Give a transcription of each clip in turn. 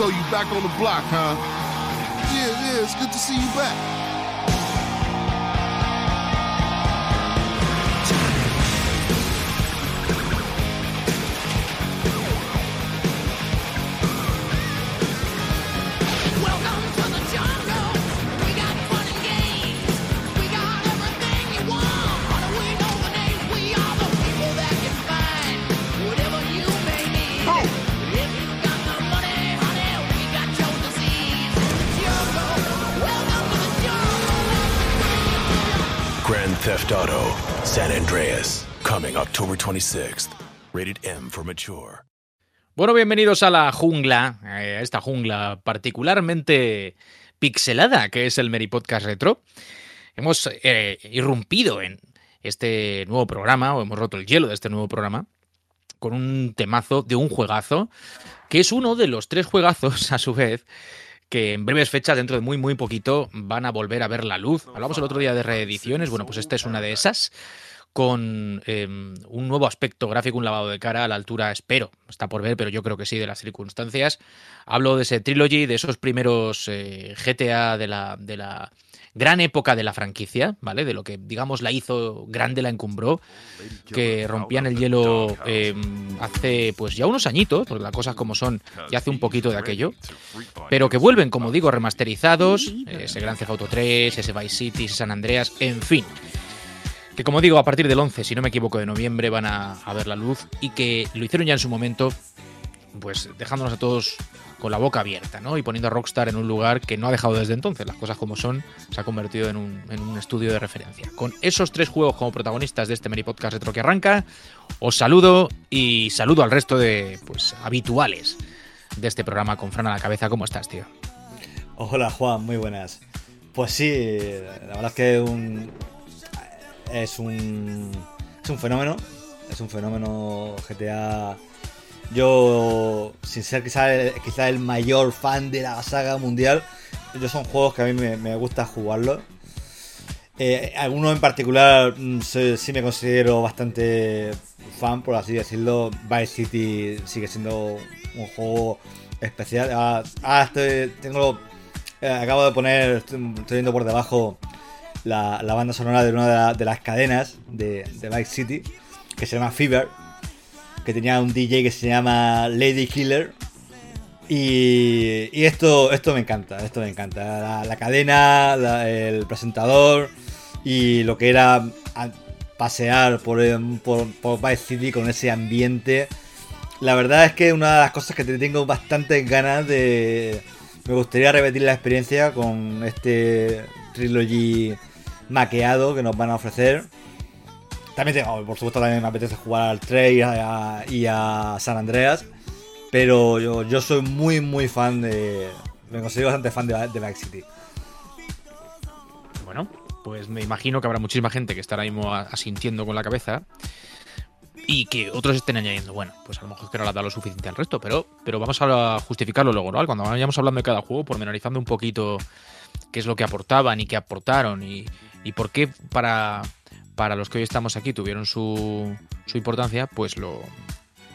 So you back on the block, huh? Yeah, yeah, it's good to see you back. October 26th. Rated M for mature. Bueno, bienvenidos a la jungla, eh, a esta jungla particularmente pixelada que es el Meri Podcast Retro. Hemos eh, irrumpido en este nuevo programa, o hemos roto el hielo de este nuevo programa, con un temazo de un juegazo, que es uno de los tres juegazos, a su vez, que en breves fechas, dentro de muy, muy poquito, van a volver a ver la luz. Hablamos el otro día de reediciones, bueno, pues esta es una de esas con eh, un nuevo aspecto gráfico, un lavado de cara a la altura, espero, está por ver, pero yo creo que sí, de las circunstancias. Hablo de ese trilogy, de esos primeros eh, GTA de la, de la gran época de la franquicia, ¿vale? De lo que, digamos, la hizo grande, la encumbró, que rompían el hielo eh, hace, pues ya unos añitos, porque las cosas como son, ya hace un poquito de aquello, pero que vuelven, como digo, remasterizados, eh, ese Gran Theft Auto 3, ese Vice City, ese San Andreas, en fin que como digo, a partir del 11, si no me equivoco, de noviembre van a, a, ver la luz y que lo hicieron ya en su momento, pues dejándonos a todos con la boca abierta, ¿no? Y poniendo a Rockstar en un lugar que no ha dejado desde entonces, las cosas como son, se ha convertido en un, en un estudio de referencia. Con esos tres juegos como protagonistas de este Meri Podcast Retro que arranca, os saludo y saludo al resto de, pues, habituales de este programa con Fran a la cabeza. ¿Cómo estás, tío? Hola, Juan, muy buenas. Pues sí, la verdad es que un, es un es un fenómeno es un fenómeno GTA yo sin ser quizá quizá el mayor fan de la saga mundial yo son juegos que a mí me, gusta jugarlos eh, algunos en particular mm, sí, me considero bastante fan por así decirlo. Vice City sigue siendo un juego especial. Ahora, ahora estoy tengo eh, acabo de poner estoy, estoy por debajo la, la, banda sonora de una de, la, de las cadenas de, de, Vice City, que se llama Fever, que tenía un DJ que se llama Lady Killer. Y, y esto, esto me encanta, esto me encanta. La, cadena, el presentador y lo que era pasear por, por, por Vice City con ese ambiente. La verdad es que una de las cosas que tengo bastantes ganas de... Me gustaría repetir la experiencia con este Trilogy maqueado que nos van a ofrecer. También tengo, por supuesto, también me apetece jugar al 3 y a, San Andreas. Pero yo, yo, soy muy, muy fan de. Me considero bastante fan de, de Vice City. Bueno, pues me imagino que habrá muchísima gente que estará mismo asintiendo con la cabeza. Y que otros estén añadiendo, bueno, pues a lo mejor es que no le ha lo suficiente al resto, pero, pero vamos a justificarlo luego, ¿no? Cuando vayamos hablando de cada juego, pormenorizando un poquito qué es lo que aportaban y qué aportaron y, y por qué para, para los que hoy estamos aquí tuvieron su, su importancia, pues lo,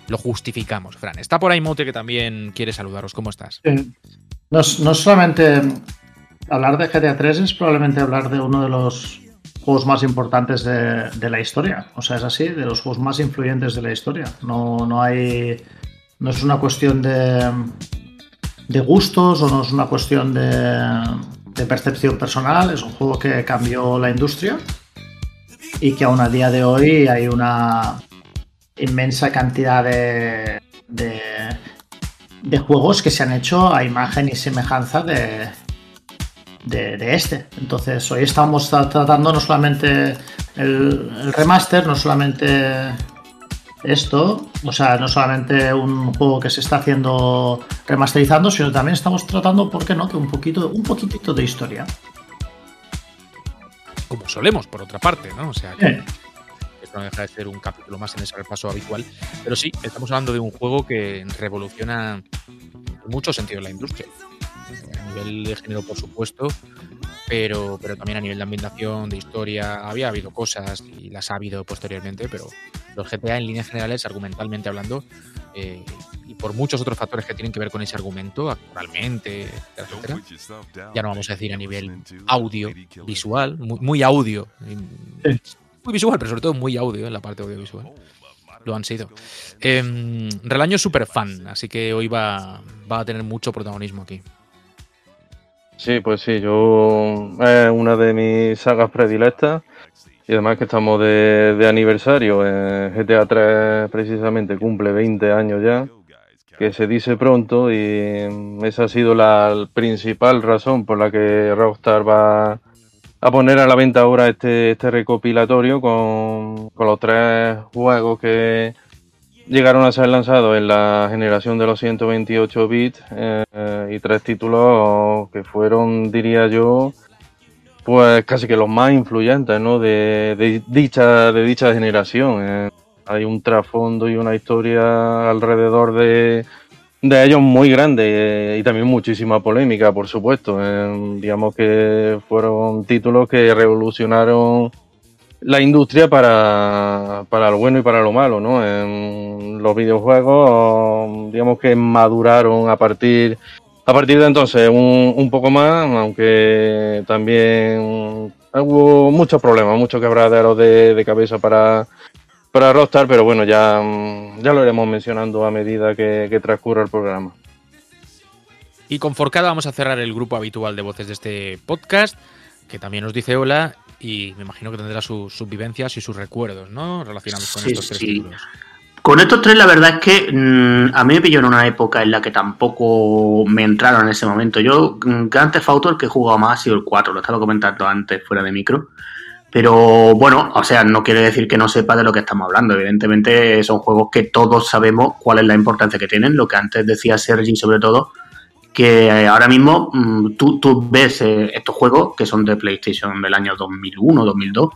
lo, justificamos. Fran, está por ahí Mote que también quiere saludaros. ¿Cómo estás? No, no solamente hablar de GTA 3 es probablemente hablar de uno de los juegos más importantes de, de, la historia. O sea, es así, de los juegos más influyentes de la historia. No, no hay. No es una cuestión de, de gustos o no es una cuestión de, de percepción personal, es un juego que cambió la industria y que aún a día de hoy hay una inmensa cantidad de, de, juegos que se han hecho a imagen y semejanza de, de, este. Entonces, hoy estamos tratando no solamente el, remaster, no solamente esto, o sea, no solamente un juego que se está haciendo remasterizando, sino también estamos tratando, ¿por qué no?, que un poquito, un poquitito de historia. Como solemos, por otra parte, ¿no? O sea, que, no deja de ser un capítulo más en ese repaso habitual. Pero sí, estamos hablando de un juego que revoluciona en muchos sentidos la industria. A nivel de género, por supuesto, pero, pero también a nivel de ambientación, de historia. Había habido cosas y las ha habido posteriormente, pero los GTA en líneas generales, argumentalmente hablando, eh, y por muchos otros factores que tienen que ver con ese argumento, actualmente, etcétera, etcétera, ya no vamos a decir a nivel audio, visual, muy, muy audio, muy visual, pero sobre todo muy audio en la parte audiovisual. Lo han sido. Eh, Relaño es súper fan, así que hoy va, va a tener mucho protagonismo aquí. Sí, pues sí, yo es una de mis sagas predilectas y además que estamos de, aniversario. eh, GTA 3 precisamente cumple 20 años ya, que se dice pronto y mm, esa ha sido la principal razón por la que Rockstar va a poner a la venta ahora este, este recopilatorio con, con los tres juegos que llegaron a ser lanzados en la generación de los 128 bits eh, y tres títulos que fueron, diría yo, pues casi que los más influyentes ¿no? de, de dicha, de dicha generación. eh. Hay un trasfondo y una historia alrededor de, de ellos muy grande eh, y también muchísima polémica, por supuesto. digamos que fueron títulos que revolucionaron la industria para, para lo bueno y para lo malo, ¿no? En los videojuegos, digamos que maduraron a partir, a partir de entonces un, un poco más, aunque también hubo muchos problemas, muchos quebraderos de, de cabeza para, para Rockstar, pero bueno, ya, ya lo iremos mencionando a medida que, que transcurra el programa. Y con Forcada vamos a cerrar el grupo habitual de voces de este podcast, que también nos dice hola y me imagino que tendrá sus, sus vivencias y sus recuerdos, ¿no? Relacionados con Sí, estos tres sí. títulos. Con estos tres, la verdad es que mm, a mí me pilló en una época en la que tampoco me entraron en ese momento. Yo, mm, Grand Theft Auto, el que he jugado más ha sido el 4, lo estaba comentando antes fuera de micro. Pero bueno, o sea, no quiere decir que no sepa de lo que estamos hablando. Evidentemente son juegos que todos sabemos cuál es la importancia que tienen. Lo que antes decía Sergi, sobre todo, que eh, ahora mismo mm, tú, tú ves eh, estos juegos que son de PlayStation del año 2001, 2002,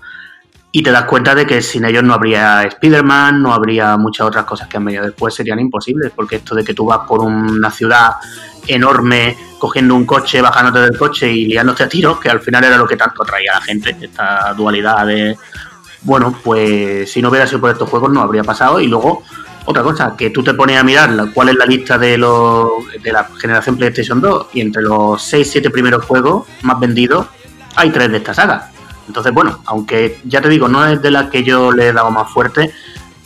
y te das cuenta de que sin ellos no habría Spider-Man, no habría muchas otras cosas que han venido después, serían imposibles, porque esto de que tú vas por una ciudad enorme, cogiendo un coche, bajándote del coche y liándote a tiros, que al final era lo que tanto atraía a la gente, esta dualidad de... Bueno, pues si no hubiera sido por estos juegos no habría pasado. Y luego, otra cosa, que tú te pones a mirar la- cuál es la lista de, los, de la generación PlayStation 2 y entre los 6-7 primeros juegos más vendidos hay tres de esta saga. Entonces, bueno, aunque ya te digo, no es de la que yo le he dado más fuerte,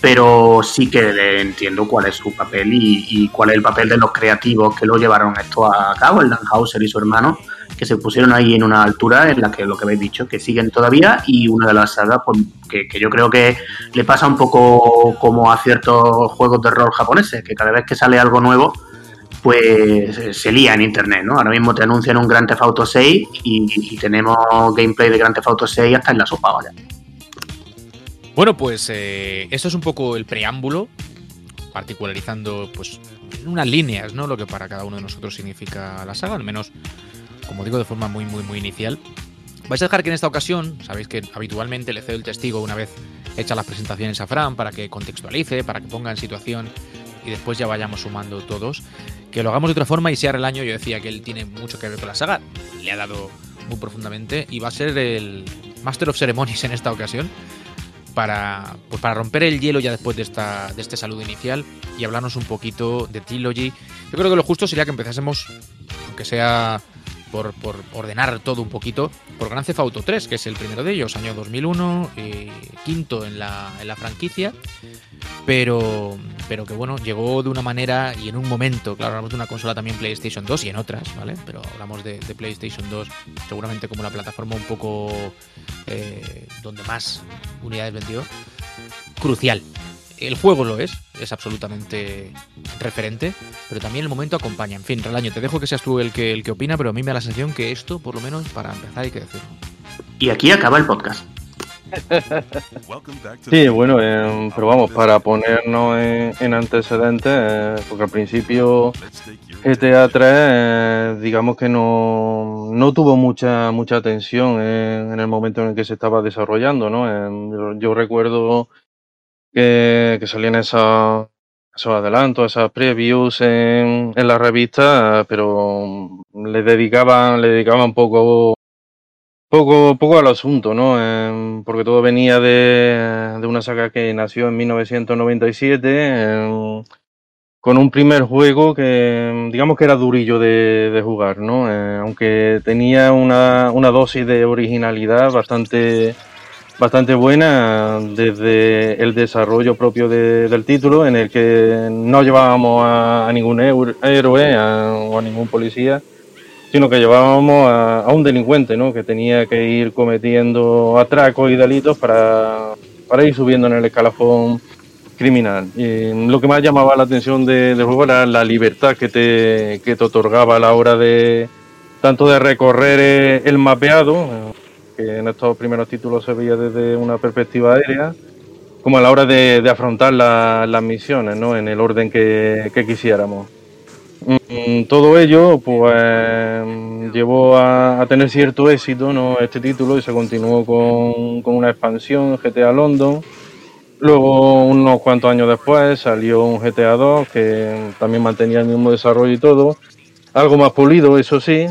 pero sí que entiendo cuál es su papel y, cuál es el papel de los creativos que lo llevaron esto a cabo, el Dan Hauser y su hermano, que se pusieron ahí en una altura en la que lo que habéis dicho, que siguen todavía y una de las sagas pues, que, yo creo que le pasa un poco como a ciertos juegos de rol japoneses, que cada vez que sale algo nuevo, pues eh, se lía en internet, ¿no? Ahora mismo te anuncian un Grand Theft Auto 6 y, y tenemos gameplay de Grand Theft Auto 6 hasta en la sopa, vaya. Bueno, pues eh, esto es un poco el preámbulo, particularizando pues unas líneas, ¿no? Lo que para cada uno de nosotros significa la saga, al menos, como digo, de forma muy, muy, muy inicial. Vais a dejar que en esta ocasión, sabéis que habitualmente le cedo el testigo una vez hechas las presentaciones a Fran para que contextualice, para que ponga en situación y después ya vayamos sumando todos. Que lo hagamos de otra forma y sea el año, yo decía que él tiene mucho que ver con la saga, le ha dado muy profundamente y va a ser el Master of Ceremonies en esta ocasión para, pues para romper el hielo ya después de, esta, de este saludo inicial y hablarnos un poquito de Trilogy. Yo creo que lo justo sería que empezásemos, aunque sea por, por ordenar todo un poquito, por Grand Theft Auto 3, que es el primero de ellos, año 2001, eh, quinto en la, en la franquicia, pero, pero que bueno, llegó de una manera y en un momento, claro, hablamos de una consola también PlayStation 2 y en otras, ¿vale? Pero hablamos de, PlayStation 2 seguramente como la plataforma un poco eh, donde más unidades vendió, crucial. El juego lo es, es absolutamente referente, pero también el momento acompaña. En fin, Relaño, te dejo que seas tú el que, el que opina, pero a mí me da la sensación que esto, por lo menos para empezar, hay que decirlo. Y aquí acaba el podcast. Sí, bueno, eh, pero vamos, para ponernos en, en antecedentes, eh, porque al principio GTA 3, eh, digamos que no, no tuvo mucha mucha atención en, en el momento en el que se estaba desarrollando, ¿no? Yo, yo recuerdo que, salían esos, esos adelantos, esas previews en, en la revista, pero le dedicaban, le dedicaban poco, poco, poco al asunto, ¿no? Porque todo venía de, de una saga que nació en 1997, em, con un primer juego que digamos que era durillo de, de jugar, ¿no? Eh, aunque tenía una, una dosis de originalidad bastante bastante buena desde el desarrollo propio de- del título, en el que no llevábamos a, ningún héroe o a ningún policía, sino que llevábamos a, un delincuente, ¿no? Que tenía que ir cometiendo atracos y delitos para, para ir subiendo en el escalafón criminal. Lo que más llamaba la atención de- del juego era la libertad que te, que te otorgaba a la hora de tanto de recorrer el mapeado, que en estos primeros títulos se veía desde una perspectiva aérea, como a la hora de, afrontar la- las misiones, ¿no? En el orden que, quisiéramos. Mm, Todo ello, pues, llevó a, a tener cierto éxito, ¿no? Este título y se continuó con, con una expansión, GTA London. Luego, unos cuantos años después, salió un GTA 2 que también mantenía el mismo desarrollo y todo. Algo más pulido, eso sí.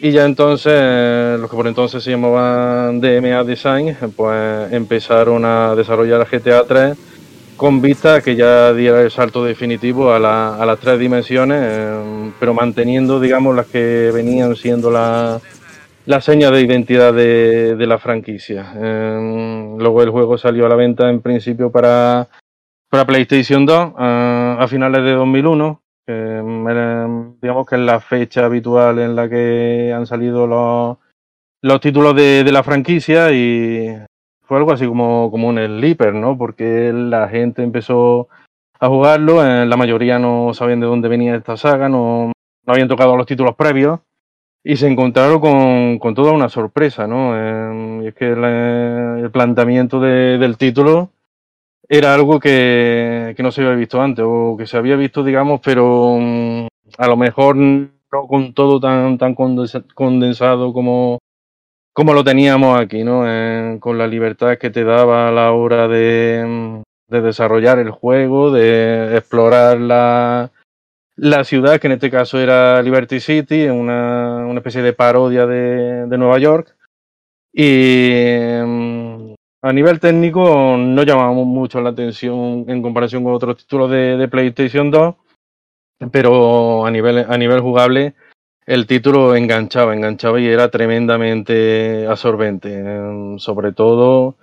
Y ya entonces, los que por entonces se llamaban DMA Design, pues empezaron a desarrollar GTA 3 con vista a que ya diera el salto definitivo a, la- las tres dimensiones, eh, pero manteniendo, digamos, las que venían siendo la, la seña de identidad de, la franquicia. Eh, luego el juego salió a la venta en principio para, para PlayStation 2 eh, a finales de 2001, que era, digamos que es la fecha habitual en la que han salido los, los títulos de, de la franquicia y fue algo así como, como un sleeper, ¿no? Porque la gente empezó a jugarlo, eh, la mayoría no sabían de dónde venía esta saga, no, no habían tocado los títulos previos y se encontraron con, con toda una sorpresa, ¿no? Eh, y es que la- el planteamiento de- del título era algo que, que no se había visto antes, o que se había visto, digamos, pero mm, a lo mejor no con todo tan, tan condensa- condensado como, como lo teníamos aquí, ¿no? Eh, con la libertad que te daba a la hora de, mm, de desarrollar el juego, de explorar la, la ciudad, que en este caso era Liberty City, una, una especie de parodia de, de Nueva York. Y mm, a nivel técnico no llamamos mucho la atención en comparación con otros títulos de, PlayStation 2, pero a nivel, a nivel jugable el título enganchaba, enganchaba y era tremendamente absorbente. Sobre todo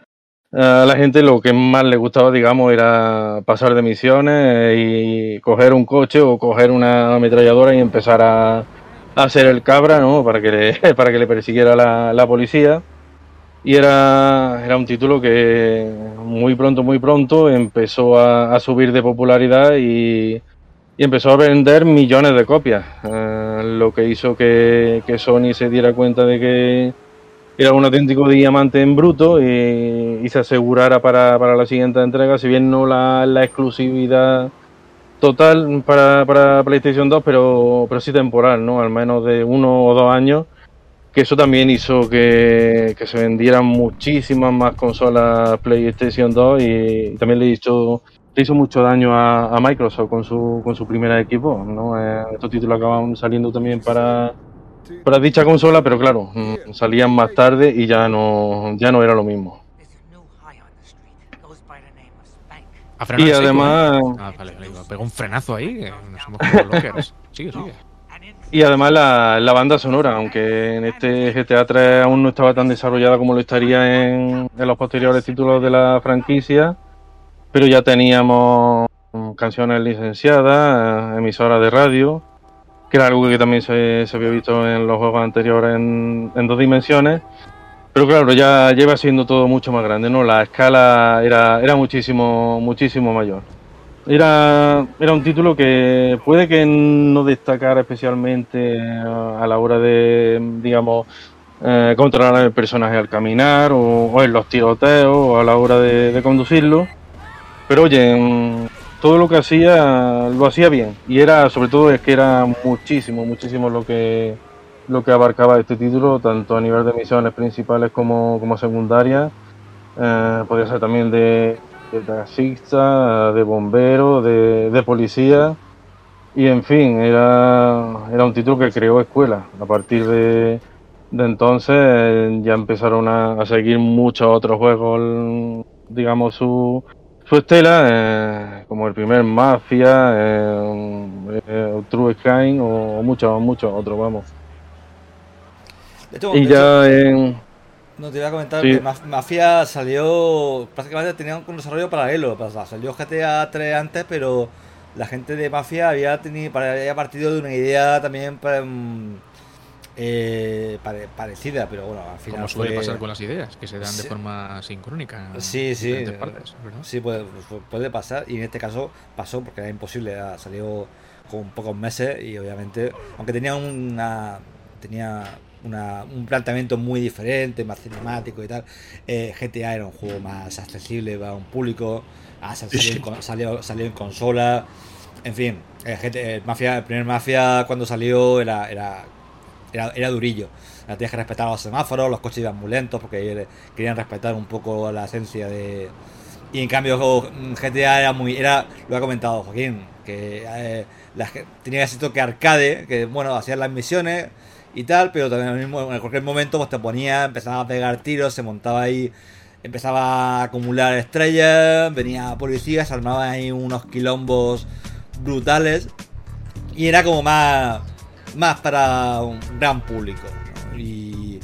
a la gente lo que más le gustaba, digamos, era pasar de misiones y coger un coche o coger una ametralladora y empezar a, a hacer el cabra, ¿no? Para que le, para que le persiguiera la, la policía. Y era, era un título que muy pronto, muy pronto empezó a, subir de popularidad y, empezó a vender millones de copias. Eh, lo que hizo que, que Sony se diera cuenta de que era un auténtico diamante en bruto y, y se asegurara para, para la siguiente entrega, si bien no la, la exclusividad total para, para PlayStation 2, pero, pero sí temporal, ¿no? Al menos de uno o dos años, que eso también hizo que, que se vendieran muchísimas más consolas PlayStation 2 y, también le hizo, le hizo mucho daño a, a Microsoft con su, con su primer equipo, ¿no? Eh, estos títulos acaban saliendo también para, para dicha consola, pero claro, mm, salían más tarde y ya no, ya no era lo mismo. A Y seco, además- ¿eh? Ah, vale, vale, pegó un frenazo ahí. que Nos hemos lockers. Sigue, sigue. Y además la, banda sonora, aunque en este GTA 3 aún no estaba tan desarrollada como lo estaría en, en los posteriores títulos de la franquicia, pero ya teníamos canciones licenciadas, emisoras de radio, que era algo que también se, se había visto en los juegos anteriores en, en dos dimensiones. Pero claro, ya lleva siendo todo mucho más grande, ¿no? La escala era, era muchísimo, muchísimo mayor. Era, era un título que puede que no destacara especialmente eh, a la hora de, digamos, eh, controlar el personaje al caminar o, en los tiroteos o a la hora de, conducirlo. Pero oye, mm, todo lo que hacía lo hacía bien y era, sobre todo, es que era muchísimo, muchísimo lo que lo que abarcaba este título, tanto a nivel de misiones principales como, como secundarias. Eh, podría ser también de, de taxista, de bombero, de, de policía. Y en fin, era, era un título que creó escuela. A partir de, de entonces ya empezaron a, a seguir muchos otros juegos, digamos, su, su estela, eh, como el primer Mafia, eh, eh, True Sky o muchos, muchos otros, vamos. Y ya en... no te iba a comentar Sí. que Maf- Mafia salió. Prácticamente tenía un desarrollo paralelo. o sea, salió GTA 3 antes, pero la gente de Mafia había, tenido, había partido de una idea también mm, eh, pare- parecida, pero bueno, al final. Como suele fue- pasar con las ideas, que se dan Sí. de forma sincrónica. en Sí, sí. diferentes partes, ¿verdad? Sí, puede, pu- puede pasar. Y en este caso pasó porque era imposible. era- Salió con pocos meses y obviamente, aunque tenía una tenía una- un planteamiento muy diferente, más cinemático y tal, eh, GTA era un juego más accesible para un público. ah, sal- Salió, en, salió, salió en consola. En fin, el, GT el Mafia, el primer Mafia cuando salió era, era, era, era durillo. Ya Tenías que respetar los semáforos, los coches iban muy lentos porque querían respetar un poco la esencia de, y en cambio mm, GTA era muy. era Lo ha comentado Joaquín. Que eh, la tenía ese toque arcade. Que bueno, hacías las misiones y tal. Pero también mismo- en cualquier momento pues te ponía. Empezaba a pegar tiros. Se montaba ahí. Empezaba a acumular estrellas. Venía policía. Se armaban ahí unos quilombos brutales. Y era como más. Más para un gran público. ¿no? Y.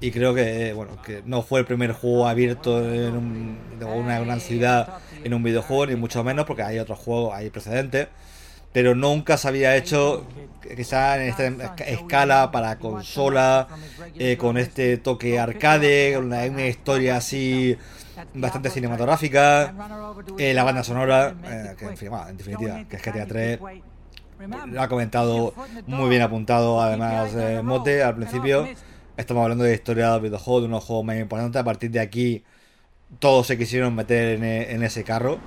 Y creo que, bueno, que no fue el primer juego abierto en un- una gran ciudad en un videojuego, ni mucho menos, porque hay otros juegos, hay precedentes. Pero nunca se había hecho, quizá en esta esca- escala para consola, eh, con este toque arcade, una, una historia así bastante cinematográfica, eh, la banda sonora, eh, que en en definitiva, que es GTA 3 lo ha comentado muy bien apuntado además eh, Mote al principio. Estamos hablando de historia del videojuego de unos juegos más importantes a partir de aquí todos se quisieron meter en ese carro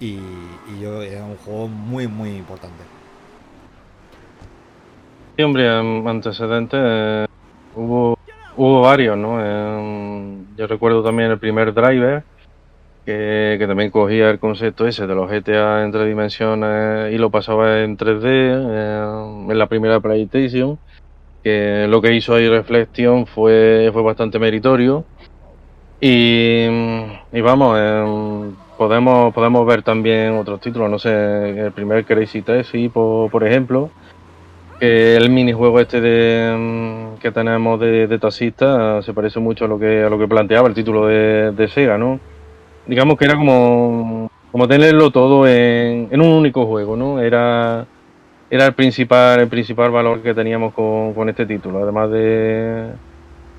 y, yo era un juego muy muy importante Sí, hombre, antecedentes eh, hubo, hubo varios, ¿no? Yo recuerdo también el primer driver, que, que también cogía el concepto ese de los GTA en tres dimensiones y lo pasaba en 3D em, en la primera PlayStation, que lo que hizo ahí Reflection fue, fue bastante meritorio. Y, y vamos, em, podemos, podemos ver también otros títulos, no sé, el primer Crazy Taxi, por, por ejemplo, que el minijuego este de, mm, que tenemos de, de taxista se parece mucho a lo que a lo que planteaba el título de, de Sega, ¿no? Digamos que era como, como tenerlo todo en, en un único juego, ¿no? Era, era el principal, el principal valor que teníamos con, con este título, además de,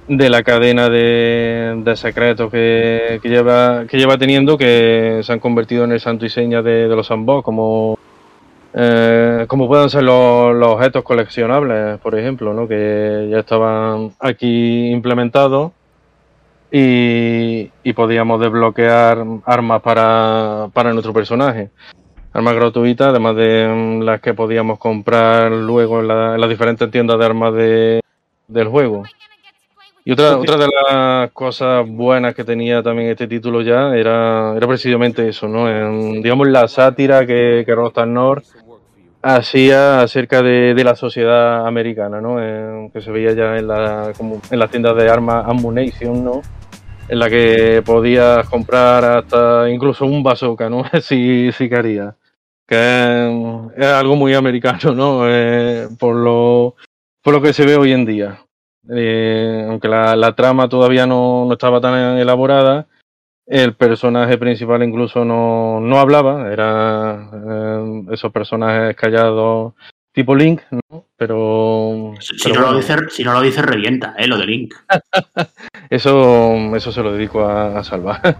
de la cadena de, de secretos que, que lleva, que lleva teniendo, que se han convertido en el santo y seña de, los sandbox, como eh, como puedan ser los, objetos coleccionables, por ejemplo, ¿no? que ya estaban aquí implementados y, y podíamos desbloquear armas para, para nuestro personaje. Armas gratuitas, además de mm, las que podíamos comprar luego en, en las diferentes tiendas de armas de, del juego. Y otra, otra de las cosas buenas que tenía también este título ya era, era precisamente eso, ¿no? En, digamos la sátira que, que Rockstar North hacía acerca de, de la sociedad americana, ¿no? Que se veía ya en, la, como en las tiendas de armas Ammunition, ¿no? En la que podías comprar hasta incluso un bazooka, ¿no? si, si querías. Que es, es algo muy americano, ¿no? Eh, por, lo, por lo que se ve hoy en día. Eh, aunque la, la trama todavía no, no estaba tan elaborada, el personaje principal incluso no, no hablaba, era eh, esos personajes callados tipo Link, ¿no? Pero, Si, pero no lo dice, si no lo dice, revienta, ¿eh? Lo de Link. eso, eso se lo dedico a, a salvar.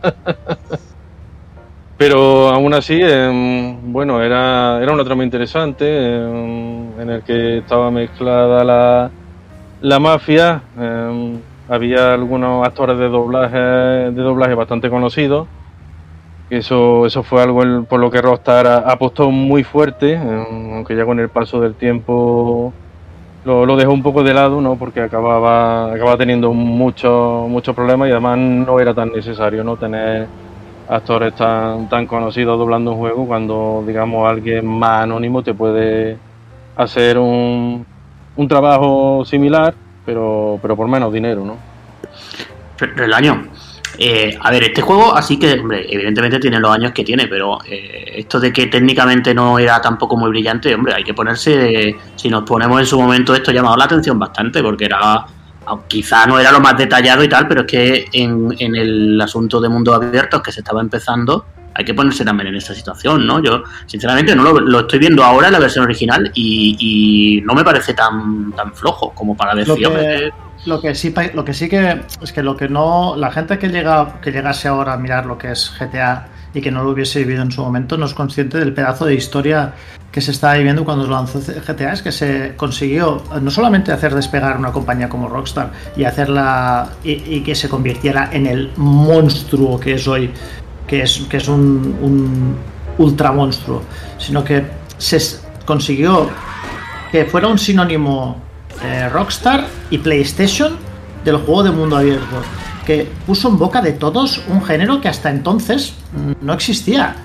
Pero aún así, em, bueno, era, era una trama interesante em, en el que estaba mezclada la, la mafia. em, había algunos actores de doblaje, de doblaje bastante conocidos. Eso, eso fue algo por lo que Rockstar apostó muy fuerte, em, aunque ya con el paso del tiempo lo, lo dejó un poco de lado, ¿no? Porque acababa, acababa teniendo muchos muchos problemas y además no era tan necesario, ¿no? Tener actores tan, tan conocidos doblando un juego cuando, digamos, alguien más anónimo te puede hacer un, un trabajo similar, pero, pero por menos dinero, ¿no? Pero el año. Eh, a ver, este juego, así que, hombre, evidentemente tiene los años que tiene, pero eh, esto de que técnicamente no era tampoco muy brillante, hombre, hay que ponerse. Si nos ponemos en su momento, esto ha llamado la atención bastante, porque era. Quizá no era lo más detallado y tal, pero es que en, en el asunto de mundos abiertos que se estaba empezando, hay que ponerse también en esta situación, ¿no? Yo, sinceramente, no lo, lo estoy viendo ahora en la versión original y, y no me parece tan, tan flojo como para decir, Lo que, lo que sí lo que sí que es que lo que no la gente que llega que llegase ahora a mirar lo que es GTA y que no lo hubiese vivido en su momento no es consciente del pedazo de historia que se estaba viviendo cuando se lanzó GTA es que se consiguió eh, no solamente hacer despegar una compañía como Rockstar y hacerla y, y que se convirtiera en el monstruo que es hoy que es que es un, un ultra monstruo sino que se consiguió que fuera un sinónimo eh, Rockstar y PlayStation del juego de mundo abierto, que puso en boca de todos un género que hasta entonces mm, no existía.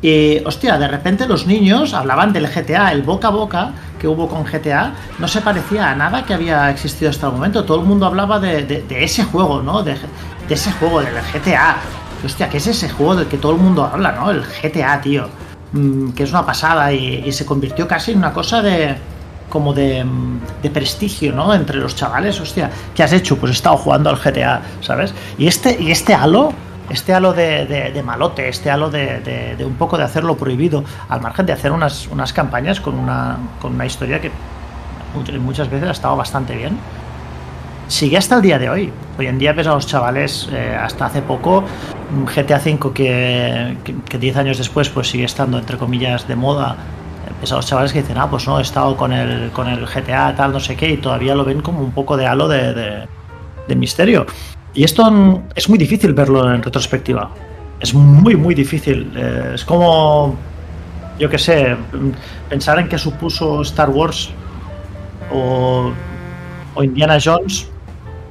Y, hostia, de repente los niños hablaban del GTA, el boca a boca que hubo con GTA, no se parecía a nada que había existido hasta el momento. Todo el mundo hablaba de, de- de ese juego, ¿no? De, de ese juego, del GTA. Hostia, ¿qué es ese juego del que todo el mundo habla, ¿no? El GTA, tío. Mm, que es una pasada y, y se convirtió casi en una cosa de como de, mm, de prestigio, ¿no? Entre los chavales, hostia, ¿qué has hecho? Pues he estado jugando al GTA, ¿sabes? Y este, y este halo, este halo de, de- malote, este halo de, de- un poco de hacerlo prohibido, al margen de hacer unas, unas campañas con una, con una historia que much- muchas veces ha estado bastante bien, sigue hasta el día de hoy. Hoy en día ves a los chavales, eh, hasta hace poco, mm, GTA V que, que, que 10 años después pues sigue estando entre comillas de moda. eh, Ves a los chavales que dicen, ah, pues no, he estado con el, con el GTA tal, no sé qué, y todavía lo ven como un poco de halo de, de- misterio. Y esto es muy difícil verlo en retrospectiva. Es muy, muy difícil. Eh, es como, yo qué sé, mm, pensar en que supuso Star Wars o, o Indiana Jones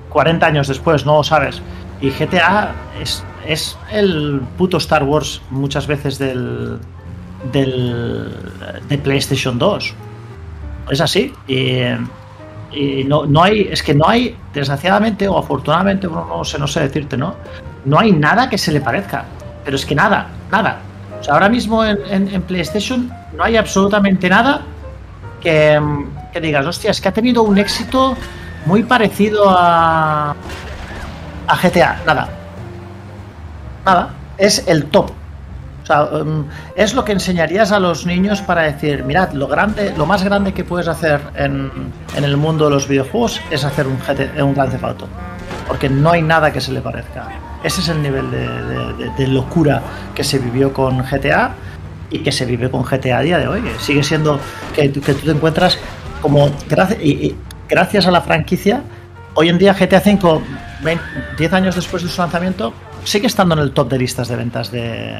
40 años después, ¿no? ¿Sabes? Y GTA es, es el puto Star Wars muchas veces del, del de PlayStation 2. Es así. Y, no, no hay, es que no hay, desgraciadamente o afortunadamente, bueno, no sé, no sé decirte, ¿no? No hay nada que se le parezca. Pero es que nada, nada. O sea, ahora mismo en, en- en PlayStation no hay absolutamente nada que, que digas, hostia, es que ha tenido un éxito muy parecido a, a GTA. Nada. Nada. Es el top. O sea, um, es lo que enseñarías a los niños para decir, mirad, lo grande, lo más grande que puedes hacer en, en el mundo de los videojuegos es hacer un, GT, un Grand Theft. Porque no hay nada que se le parezca. Ese es el nivel de, de- locura que se vivió con GTA y que se vive con GTA a día de hoy. Sigue siendo que, que tú te encuentras como gracias a la franquicia, hoy en día GTA V, 20 10 años después de su lanzamiento, sigue estando en el top de listas de ventas de,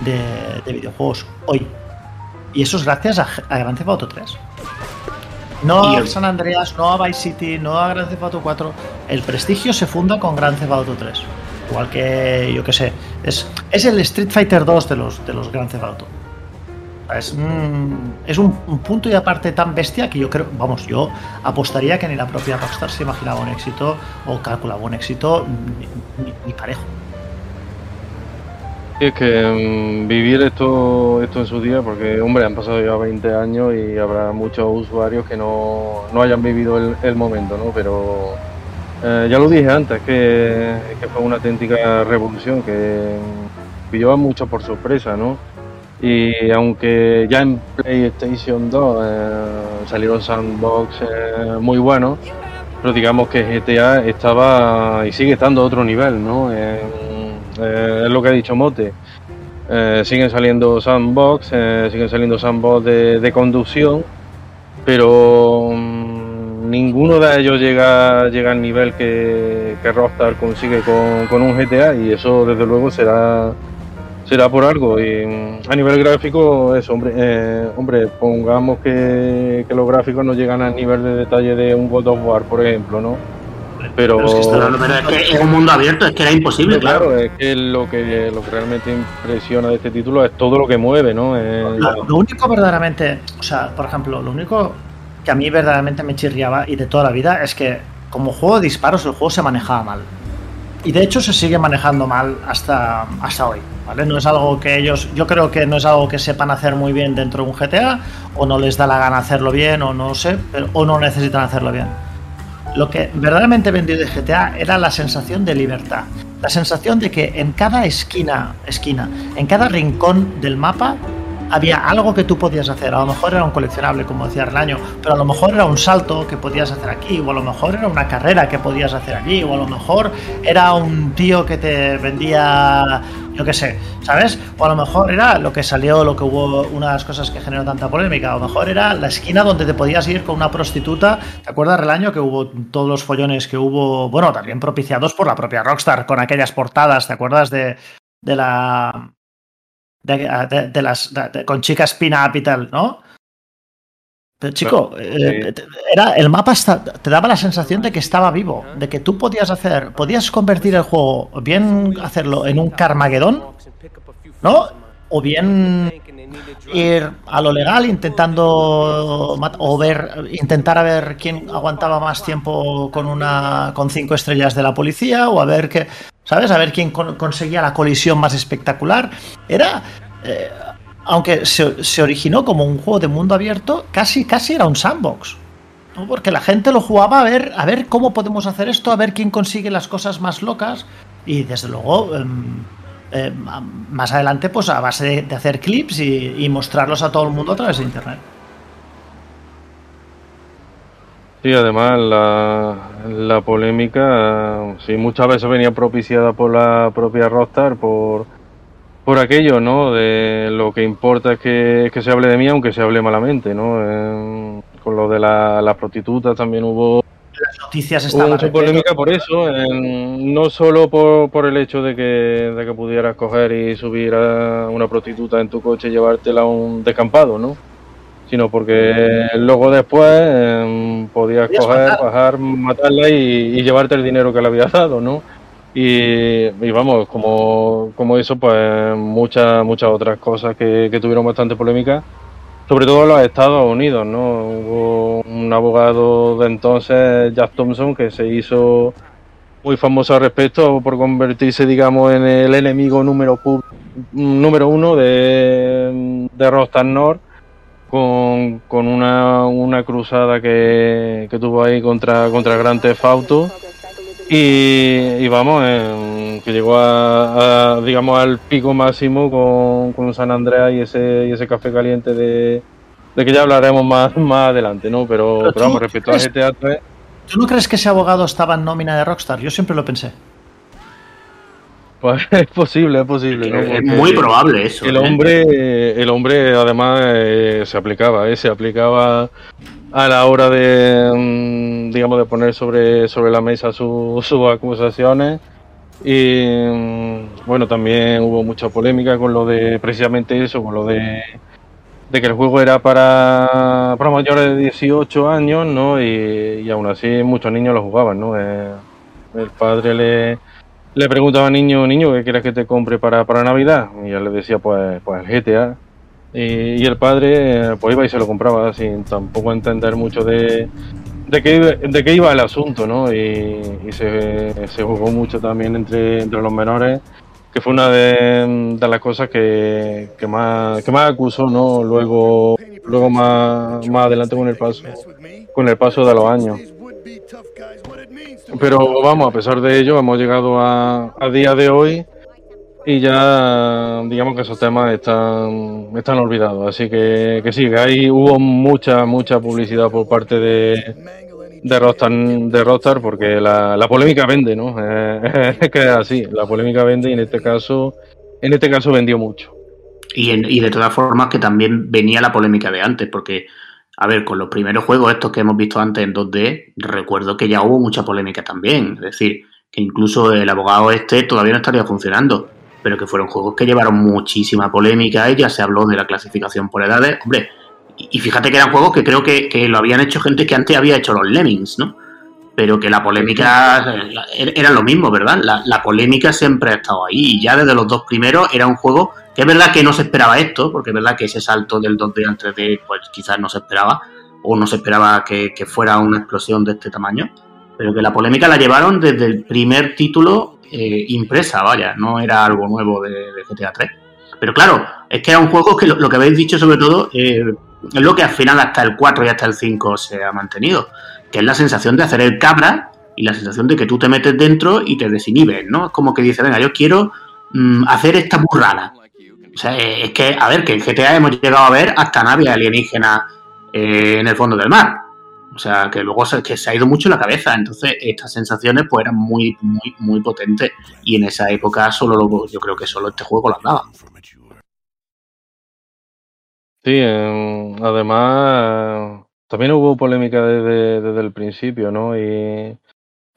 de- de videojuegos hoy. Y eso es gracias a, a Grand Theft Auto 3. No a San Andreas, no a Vice City, no a Grand Theft Auto 4. El prestigio se funda con Grand Theft Auto 3. Igual que, yo qué sé, es, es el Street Fighter 2 de los, de los Grand Theft Auto. Es, un- es un, un punto y aparte tan bestia que yo creo, vamos, yo apostaría que ni la propia Rockstar se imaginaba un éxito o calculaba un éxito ni, ni- ni parejo. Y es que mm, vivir esto, esto en su día, porque hombre, han pasado ya 20 años y habrá muchos usuarios que no, no hayan vivido el, el momento, ¿no? Pero eh, ya lo dije antes, que, que fue una auténtica revolución que mm, pilló a muchos por sorpresa, ¿no? Y aunque ya en PlayStation 2 eh, salieron sandbox eh, muy buenos, pero digamos que GTA estaba y sigue estando a otro nivel, ¿no? Eh, es lo que ha dicho Mote. Siguen saliendo sandbox, siguen saliendo sandbox de, de conducción, pero mm, ninguno de ellos llega, llega al nivel que, que Rockstar consigue con, con un GTA y eso desde luego será será por algo. Y mm, a nivel gráfico, eso, hombre, eh, hombre pongamos que, que los gráficos no llegan al nivel de detalle de un God of War, por ejemplo, ¿no? Pero, Pero es que, pero es que es un mundo abierto, es que era imposible, claro. claro, es que lo que, lo que realmente impresiona de este título es todo lo que mueve, ¿no? Es- Lo, lo único verdaderamente, o sea, por ejemplo, lo único que a mí verdaderamente me chirriaba y de toda la vida es que como juego de disparos el juego se manejaba mal. Y de hecho se sigue manejando mal hasta, hasta hoy, No es algo que ellos, yo creo que no es algo que sepan hacer muy bien dentro de un GTA, o no les da la gana hacerlo bien, o no sé, o no necesitan hacerlo bien. Lo que verdaderamente vendió de GTA era la sensación de libertad. La sensación de que en cada esquina, esquina, en cada rincón del mapa había algo que tú podías hacer. A lo mejor era un coleccionable, como decía Relaño, pero a lo mejor era un salto que podías hacer aquí, o a lo mejor era una carrera que podías hacer allí, o a lo mejor era un tío que te vendía, yo qué sé, ¿sabes? O a lo mejor era lo que salió, lo que hubo, una de las cosas que generó tanta polémica, a lo mejor era la esquina donde te podías ir con una prostituta. ¿Te acuerdas, Relaño, que hubo todos los follones que hubo, bueno, también propiciados por la propia Rockstar, con aquellas portadas, ¿te acuerdas de, de la de, las con chicas pin-up y tal, ¿no? Pero chico, eh, te- era el mapa está- te daba la sensación de que estaba vivo, de que tú podías hacer, podías convertir el juego, bien hacerlo en un Carmageddon, ¿no? O bien ir a lo legal intentando o ver intentar a ver quién aguantaba más tiempo con una con cinco estrellas de la policía o a ver qué sabes a ver quién con- conseguía la colisión más espectacular. Era eh, aunque se, se originó como un juego de mundo abierto casi casi era un sandbox porque la gente lo jugaba a ver a ver cómo podemos hacer esto a ver quién consigue las cosas más locas y desde luego em, a- más adelante, pues a base de, de hacer clips y, y mostrarlos a todo el mundo a través de internet. Sí, además la, la polémica, sí, muchas veces venía propiciada por la propia Rockstar, por, por aquello, ¿no? De lo que importa es que, que se hable de mí, aunque se hable malamente, ¿no? Eh, con lo de la- las prostitutas también hubo Las noticias estaban. mucha polémica por eso, en- no solo por, por el hecho de que, de que pudieras coger y subir a una prostituta en tu coche y llevártela a un descampado, ¿no? Sino porque luego después em, podías Podías coger, matar. bajar, matarla y, y llevarte el dinero que le habías dado, ¿no? Y, vamos, como, como eso, pues muchas muchas otras cosas que, que tuvieron bastante polémica sobre todo en los Estados Unidos, ¿no? Hubo un abogado de entonces, Jack Thompson, que se hizo muy famoso al respecto por convertirse, digamos, en el enemigo número, pu- número uno de, de Rockstar North con, con una, una cruzada que, que tuvo ahí contra, contra Grand Theft y, y vamos, eh, que llegó a, a, digamos al pico máximo con, con San Andreas y ese, y ese café caliente de, de que ya hablaremos más, más adelante, ¿no? Pero, Pero pero vamos, respecto a crees- GTA 3, ¿Tú no crees que ese abogado estaba en nómina de Rockstar? Yo siempre lo pensé. Pues es posible, es posible, ¿no? Es muy probable eso. El ¿eh? hombre, el hombre además eh, se aplicaba, ¿eh? se aplicaba a la hora de, mm, digamos, de poner sobre, sobre la mesa su- sus acusaciones. Y mm, bueno, también hubo mucha polémica con lo de precisamente eso, con lo de, de que el juego era para, para mayores de 18 años, ¿no? Y, y aún así muchos niños lo jugaban, ¿no? Eh, el padre le, le preguntaba al niño, niño, ¿qué quieres que te compre para, para Navidad? Y él le decía, pues, pues el GTA. Y, y el padre, eh, pues iba y se lo compraba sin tampoco entender mucho de, de, qué, de qué iba el asunto, ¿no? Y, y se, se jugó mucho también entre, entre los menores, que fue una de, de las cosas que, que más, que más acusó, ¿no? Luego, luego más, más adelante con el paso, con el paso de los años. Pero vamos, a pesar de ello, hemos llegado a, a día de hoy y ya digamos que esos temas están, están olvidados. Así que, que sí, que ahí hubo mucha, mucha publicidad por parte de, de Rockstar, de Rockstar porque la, la polémica vende, ¿no? Es que es así, la polémica vende y en este caso, en este caso vendió mucho. Y, en- y de todas formas que también venía la polémica de antes, porque, a ver, con los primeros juegos estos que hemos visto antes en 2D, recuerdo que ya hubo mucha polémica también. Es decir, que incluso el abogado este todavía no estaría funcionando, pero que fueron juegos que llevaron muchísima polémica y ya se habló de la clasificación por edades. Hombre, y, fíjate que eran juegos que creo que, que lo habían hecho gente que antes había hecho los Lemmings, ¿no? Pero que la polémica era lo mismo, ¿verdad? La, polémica siempre ha estado ahí. Y ya desde los dos primeros era un juego que es verdad que no se esperaba esto, porque es verdad que ese salto del 2D al 3D, pues quizás no se esperaba, o no se esperaba que, que fuera una explosión de este tamaño, pero que la polémica la llevaron desde el primer título eh, impresa, vaya, no era algo nuevo de, de GTA 3. Pero claro, es que era un juego que lo, que habéis dicho sobre todo eh, es lo que al final hasta el 4 y hasta el 5 se ha mantenido, que es la sensación de hacer el cabra y la sensación de que tú te metes dentro y te desinhibes, ¿no? Es como que dices, venga, yo quiero mm, hacer esta burrada. O sea, eh, es que, a ver, que en GTA hemos llegado a ver hasta naves alienígenas eh, en el fondo del mar. O sea, que luego se, ha ido mucho la cabeza. Entonces, estas sensaciones pues eran muy, muy, muy potentes. Y en esa época solo lo- yo creo que solo este juego lo daba. Sí, eh, además también hubo polémica desde, desde el principio, ¿no? Y,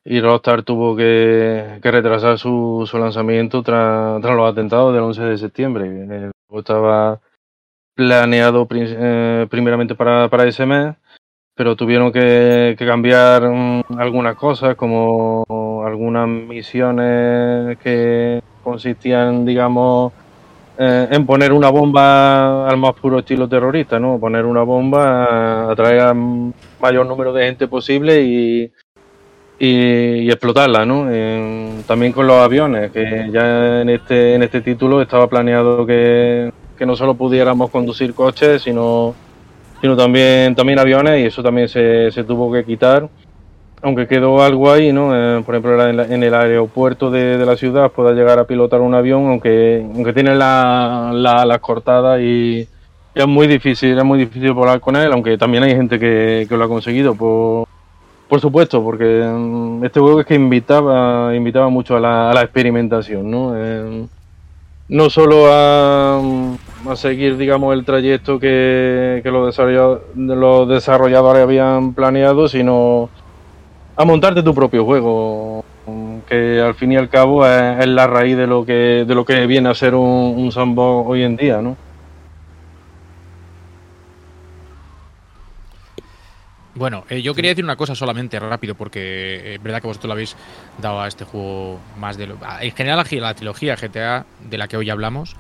y Rockstar tuvo que, que retrasar su, su lanzamiento tras, tras los atentados del 11 de septiembre. El juego estaba planeado eh, primeramente para, para ese mes, pero tuvieron que, que cambiar mm, algunas cosas, como algunas misiones que consistían, digamos, eh, en poner una bomba al más puro estilo terrorista, ¿no? Poner una bomba, atraer al mayor número de gente posible y, y, explotarla, ¿no? En- también con los aviones, que ya en este, en este título estaba planeado que, que no solo pudiéramos conducir coches, sino, sino también, también aviones, y eso también se, se tuvo que quitar. Aunque quedó algo ahí, ¿no? Eh, por ejemplo, en, en el aeropuerto de, la ciudad pueda llegar a pilotar un avión, aunque, aunque tiene la- la- las cortadas y, y es muy difícil, es muy difícil volar con él, aunque también hay gente que, lo ha conseguido, por, por supuesto, porque mm, este juego es que invitaba, invitaba mucho a la, a la experimentación, ¿no? Eh, no solo a, a seguir, digamos, el trayecto que, que los desarrolladores habían planeado, sino a montarte tu propio juego, que al fin y al cabo es, la raíz de lo que de lo que viene a ser un, un sandbox hoy en día, ¿no? Bueno, eh, yo quería decir una cosa solamente rápido, porque eh, es verdad que vosotros le habéis dado a este juego más de lo. En general, a la trilogía GTA de la que hoy hablamos,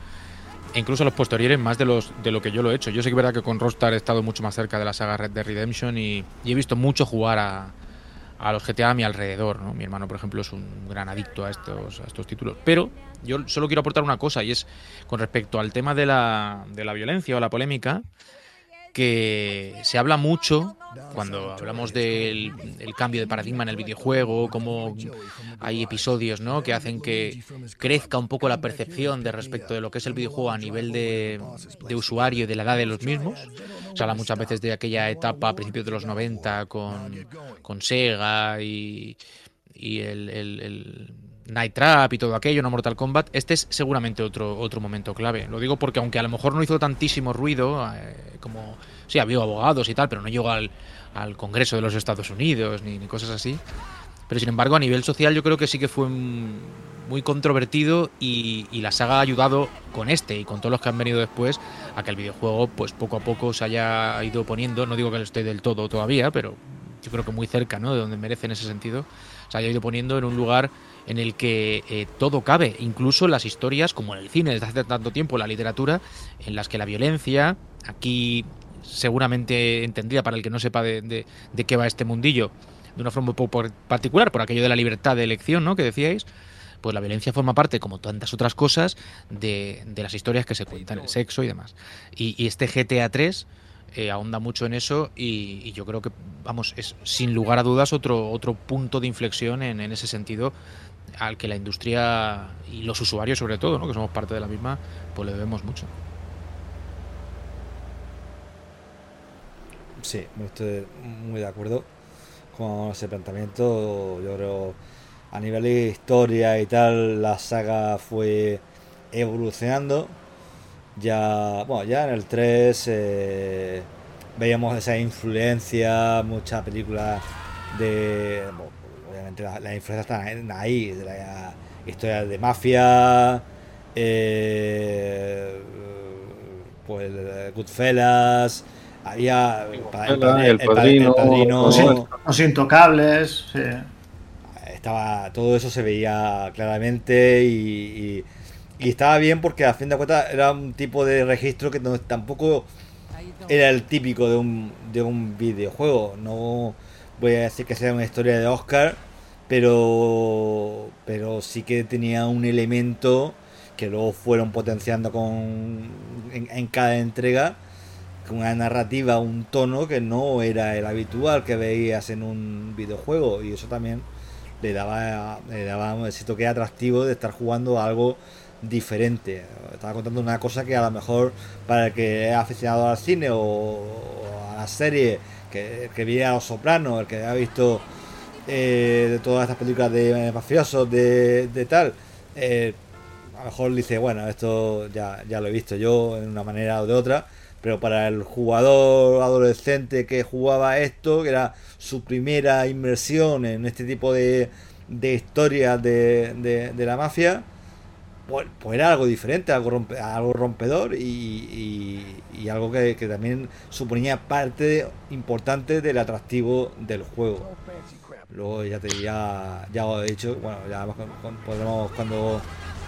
e incluso los posteriores, más de los de lo que yo lo he hecho. Yo sé que es verdad que con Rockstar he estado mucho más cerca de la saga Red Dead Redemption y, y he visto mucho jugar a, a los GTA a mi alrededor. ¿no? Mi hermano, por ejemplo, es un gran adicto a estos, a estos títulos. Pero yo solo quiero aportar una cosa, y es con respecto al tema de la, de la violencia o la polémica que se habla mucho cuando hablamos del el cambio de paradigma en el videojuego, cómo hay episodios ¿no? que hacen que crezca un poco la percepción de respecto de lo que es el videojuego a nivel de, usuario y de la edad de los mismos. Se habla muchas veces de aquella etapa a principios de los 90 con, con Sega y, y el Night Trap y todo aquello, no Mortal Kombat. Este es seguramente otro, otro momento clave. Lo digo porque aunque a lo mejor no hizo tantísimo ruido, eh, como sí, había abogados y tal, pero no llegó al, al Congreso de los Estados Unidos ni, ni cosas así. Pero sin embargo, a nivel social, yo creo que sí que fue muy controvertido y, y la saga ha ayudado con este y con todos los que han venido después a que el videojuego, pues poco a poco se haya ido poniendo. No digo que lo esté del todo todavía, pero yo creo que muy cerca, ¿no? De donde merece en ese sentido. Se haya ido poniendo en un lugar en el que eh, todo cabe, incluso las historias, como en el cine desde hace tanto tiempo, la literatura, en las que la violencia, aquí seguramente entendida para el que no sepa de, de- qué va este mundillo, de una forma un poco particular, por aquello de la libertad de elección, ¿no? Que decíais, pues la violencia forma parte, como tantas otras cosas, de, de las historias que se cuentan, el sexo y demás. Y, y este GTA 3 eh, ahonda mucho en eso y, y yo creo que, vamos, es sin lugar a dudas otro, otro punto de inflexión en, en ese sentido al que la industria y los usuarios sobre todo, ¿no? que somos parte de la misma, pues le debemos mucho. Sí, estoy muy de acuerdo con ese planteamiento. Yo creo, a nivel de historia y tal, la saga fue evolucionando. Ya, bueno, ya en el 3 eh, veíamos esa influencia, muchas películas de. Obviamente las la influencias están ahí, de la historia de mafia, eh, pues Goodfellas Había pa- El padri- Padrino, padri- padrino- Los, in- los intocables. sí. estaba todo eso se veía claramente y, y- y estaba bien porque a fin de cuentas era un tipo de registro que no- tampoco era el típico de un, de un videojuego. No voy a decir que sea una historia de Oscar, pero, pero sí que tenía un elemento que luego fueron potenciando con, en, cada entrega con una narrativa, un tono que no era el habitual que veías en un videojuego y eso también le daba, le daba ese toque atractivo de estar jugando algo diferente. Estaba contando una cosa que a lo mejor para el que es aficionado al cine o, a la serie, que, que viera a Los Sopranos, el que ha visto eh, de todas estas películas de mafiosos, de, de tal, eh, a lo mejor dice, bueno, esto ya, ya lo he visto yo en una manera o de otra, pero para el jugador adolescente que jugaba esto, que era su primera inmersión en este tipo de, de historias de, de, de la mafia, pues, pues era algo diferente, algo, rompe- algo rompedor y, y- y algo que, que también suponía parte importante del atractivo del juego. Luego ya te ya, ya os he dicho, bueno, ya podremos cuando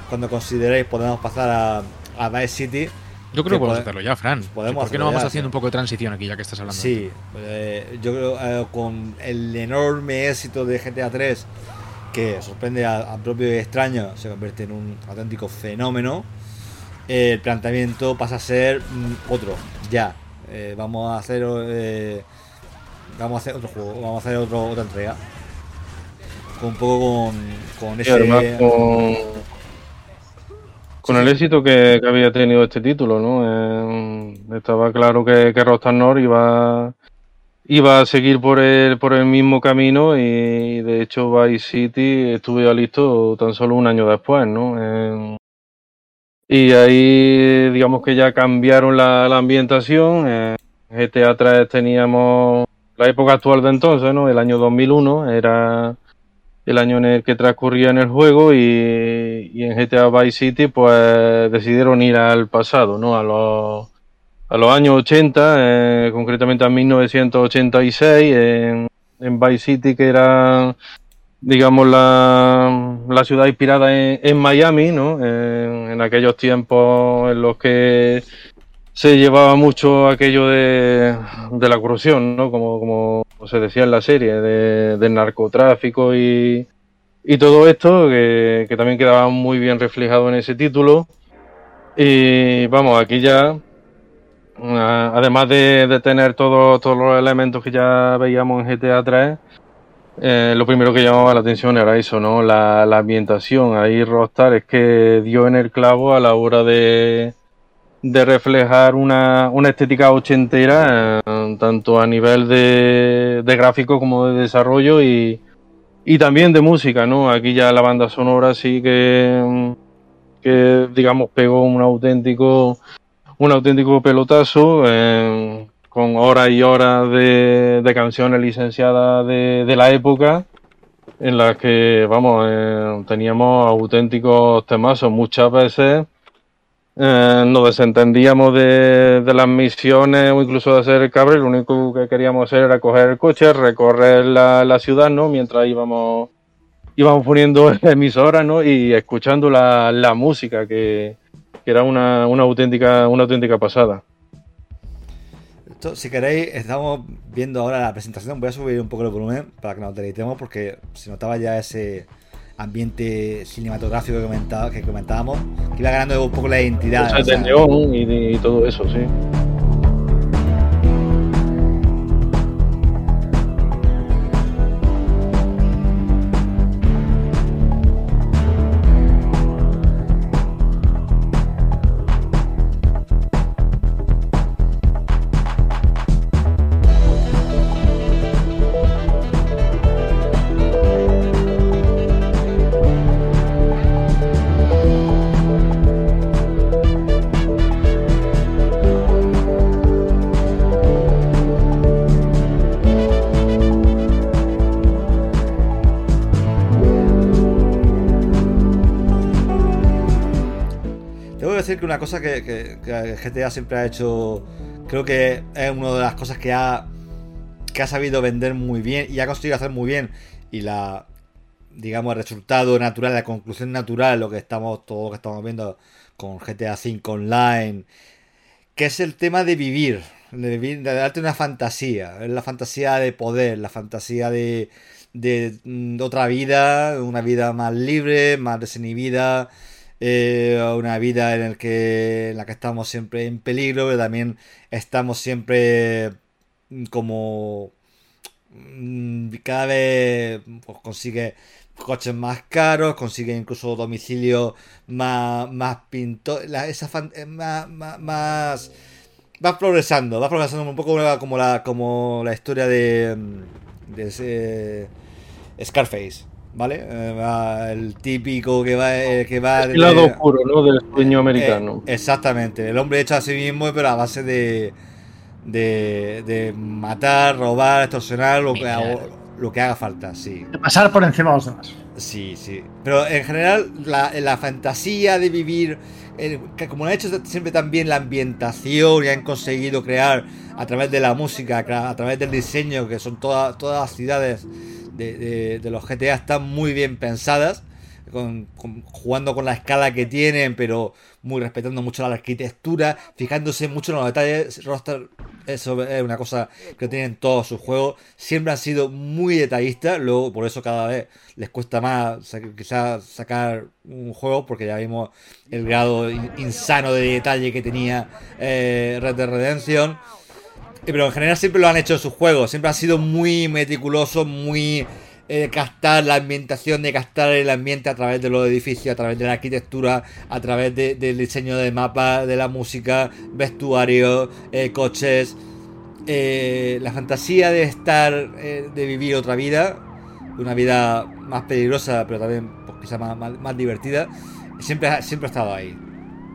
cuando consideréis podemos pasar a, a Vice City. Yo creo que podemos pode- hacerlo ya, Fran. podemos ¿Por qué no vamos ya, haciendo sí. un poco de transición aquí, ya que estás hablando? Sí, eh, yo creo eh, con el enorme éxito de GTA 3 que sorprende a- al propio extraño, se convierte en un auténtico fenómeno. eh, el planteamiento pasa a ser mm, otro, ya. Eh, vamos a hacer vamos a hacer otro juego, vamos a hacer otro, otra entrega. Con un poco con, con ese con, con el éxito que, que había tenido este título, ¿no? Eh, estaba claro que, que Rockstar North iba, iba a seguir por el, por el mismo camino y de hecho Vice City estuvo ya listo tan solo un año después, ¿no? Eh, y ahí digamos que ya cambiaron la, la ambientación. eh, GTA 3 teníamos la época actual de entonces, ¿no? El año 2001 era el año en el que transcurría en el juego y, y en GTA Vice City pues decidieron ir al pasado, ¿no? A los, a los años 80, eh, concretamente a 1986, en, en Vice City que era digamos la, la ciudad inspirada en, Miami, ¿no? En, en aquellos tiempos en los que se llevaba mucho aquello de, de la corrupción, ¿no? Como, como se decía en la serie, de, del narcotráfico y, y todo esto, que, que también quedaba muy bien reflejado en ese título. Y vamos, aquí ya, además de, de tener todos todos los elementos que ya veíamos en GTA 3, eh, lo primero que llamaba la atención era eso, ¿no? La, la ambientación. Ahí Rockstar es que dio en el clavo a la hora de, de reflejar una, una estética ochentera, eh, tanto a nivel de, de gráfico como de desarrollo y, y también de música, ¿no? Aquí ya la banda sonora sí que, que digamos, pegó un auténtico, un auténtico pelotazo. eh, con horas y horas de, canciones licenciadas de, de la época, en las que, vamos, eh, teníamos auténticos temazos. Muchas veces eh, nos desentendíamos de, de las misiones o incluso de hacer el cabre, lo único que queríamos hacer era coger el coche, recorrer la, la ciudad, ¿no? Mientras íbamos, íbamos poniendo emisoras, ¿no? Y escuchando la, la música, que, que era una, una, auténtica, una auténtica pasada. Esto, si queréis, estamos viendo ahora la presentación. Voy a subir un poco el volumen para que nos deleitemos porque se notaba ya ese ambiente cinematográfico que, comentaba, que comentábamos, que iba ganando un poco la identidad. Cosas o sea, de neón y, y todo eso, sí. Una cosa que, GTA siempre ha hecho Creo que es una de las cosas que ha, que ha sabido vender muy bien y ha conseguido hacer muy bien. Y la, digamos, el resultado natural, la conclusión natural, lo que estamos, todo lo que estamos viendo con GTA V Online, que es el tema de vivir, de vivir, de darte una fantasía, es la fantasía de poder, la fantasía de, de, mm, otra vida, una vida más libre, más desinhibida, eh, una vida en, el que, en la que estamos siempre en peligro, pero también estamos siempre mm, como mm, cada vez pues, consigue coches más caros, consigue incluso domicilio más, más pinto, la- esa fan- eh, más, más, más- vas progresando, vas progresando un poco como la, como la historia de, mm, de Scarface, ¿vale? Eh, el típico que va, eh, que va El lado de- oscuro, ¿no? Del sueño americano. eh, exactamente, el hombre hecho a sí mismo, pero a base de, de, de matar, robar, extorsionar, lo que, haga, lo que haga falta, sí. De pasar por encima de los demás. Sí, sí. Pero en general, la, la fantasía de vivir, como han hecho siempre también la ambientación y han conseguido crear a través de la música, a través del diseño, que son todas todas las ciudades de, los GTA están muy bien pensadas, jugando con la escala que tienen, pero muy respetando mucho la arquitectura, fijándose mucho en los detalles. Rockstar, eso es una cosa que tienen todos sus juegos. Siempre han sido muy detallistas, luego por eso cada vez les cuesta más quizás sacar un juego, porque ya vimos el grado in- insano de detalle que tenía eh, Red Dead Redemption. Pero en general siempre lo han hecho en sus juegos. Siempre han sido muy meticulosos, muy eh, captar la ambientación, de captar el ambiente a través de los edificios, a través de la arquitectura, a través de- del diseño de mapas, de la música, vestuario, eh, coches. Eh, la fantasía de estar, eh, de vivir otra vida, una vida más peligrosa, pero también pues, quizá más, más- más divertida, siempre, ha- siempre ha estado ahí.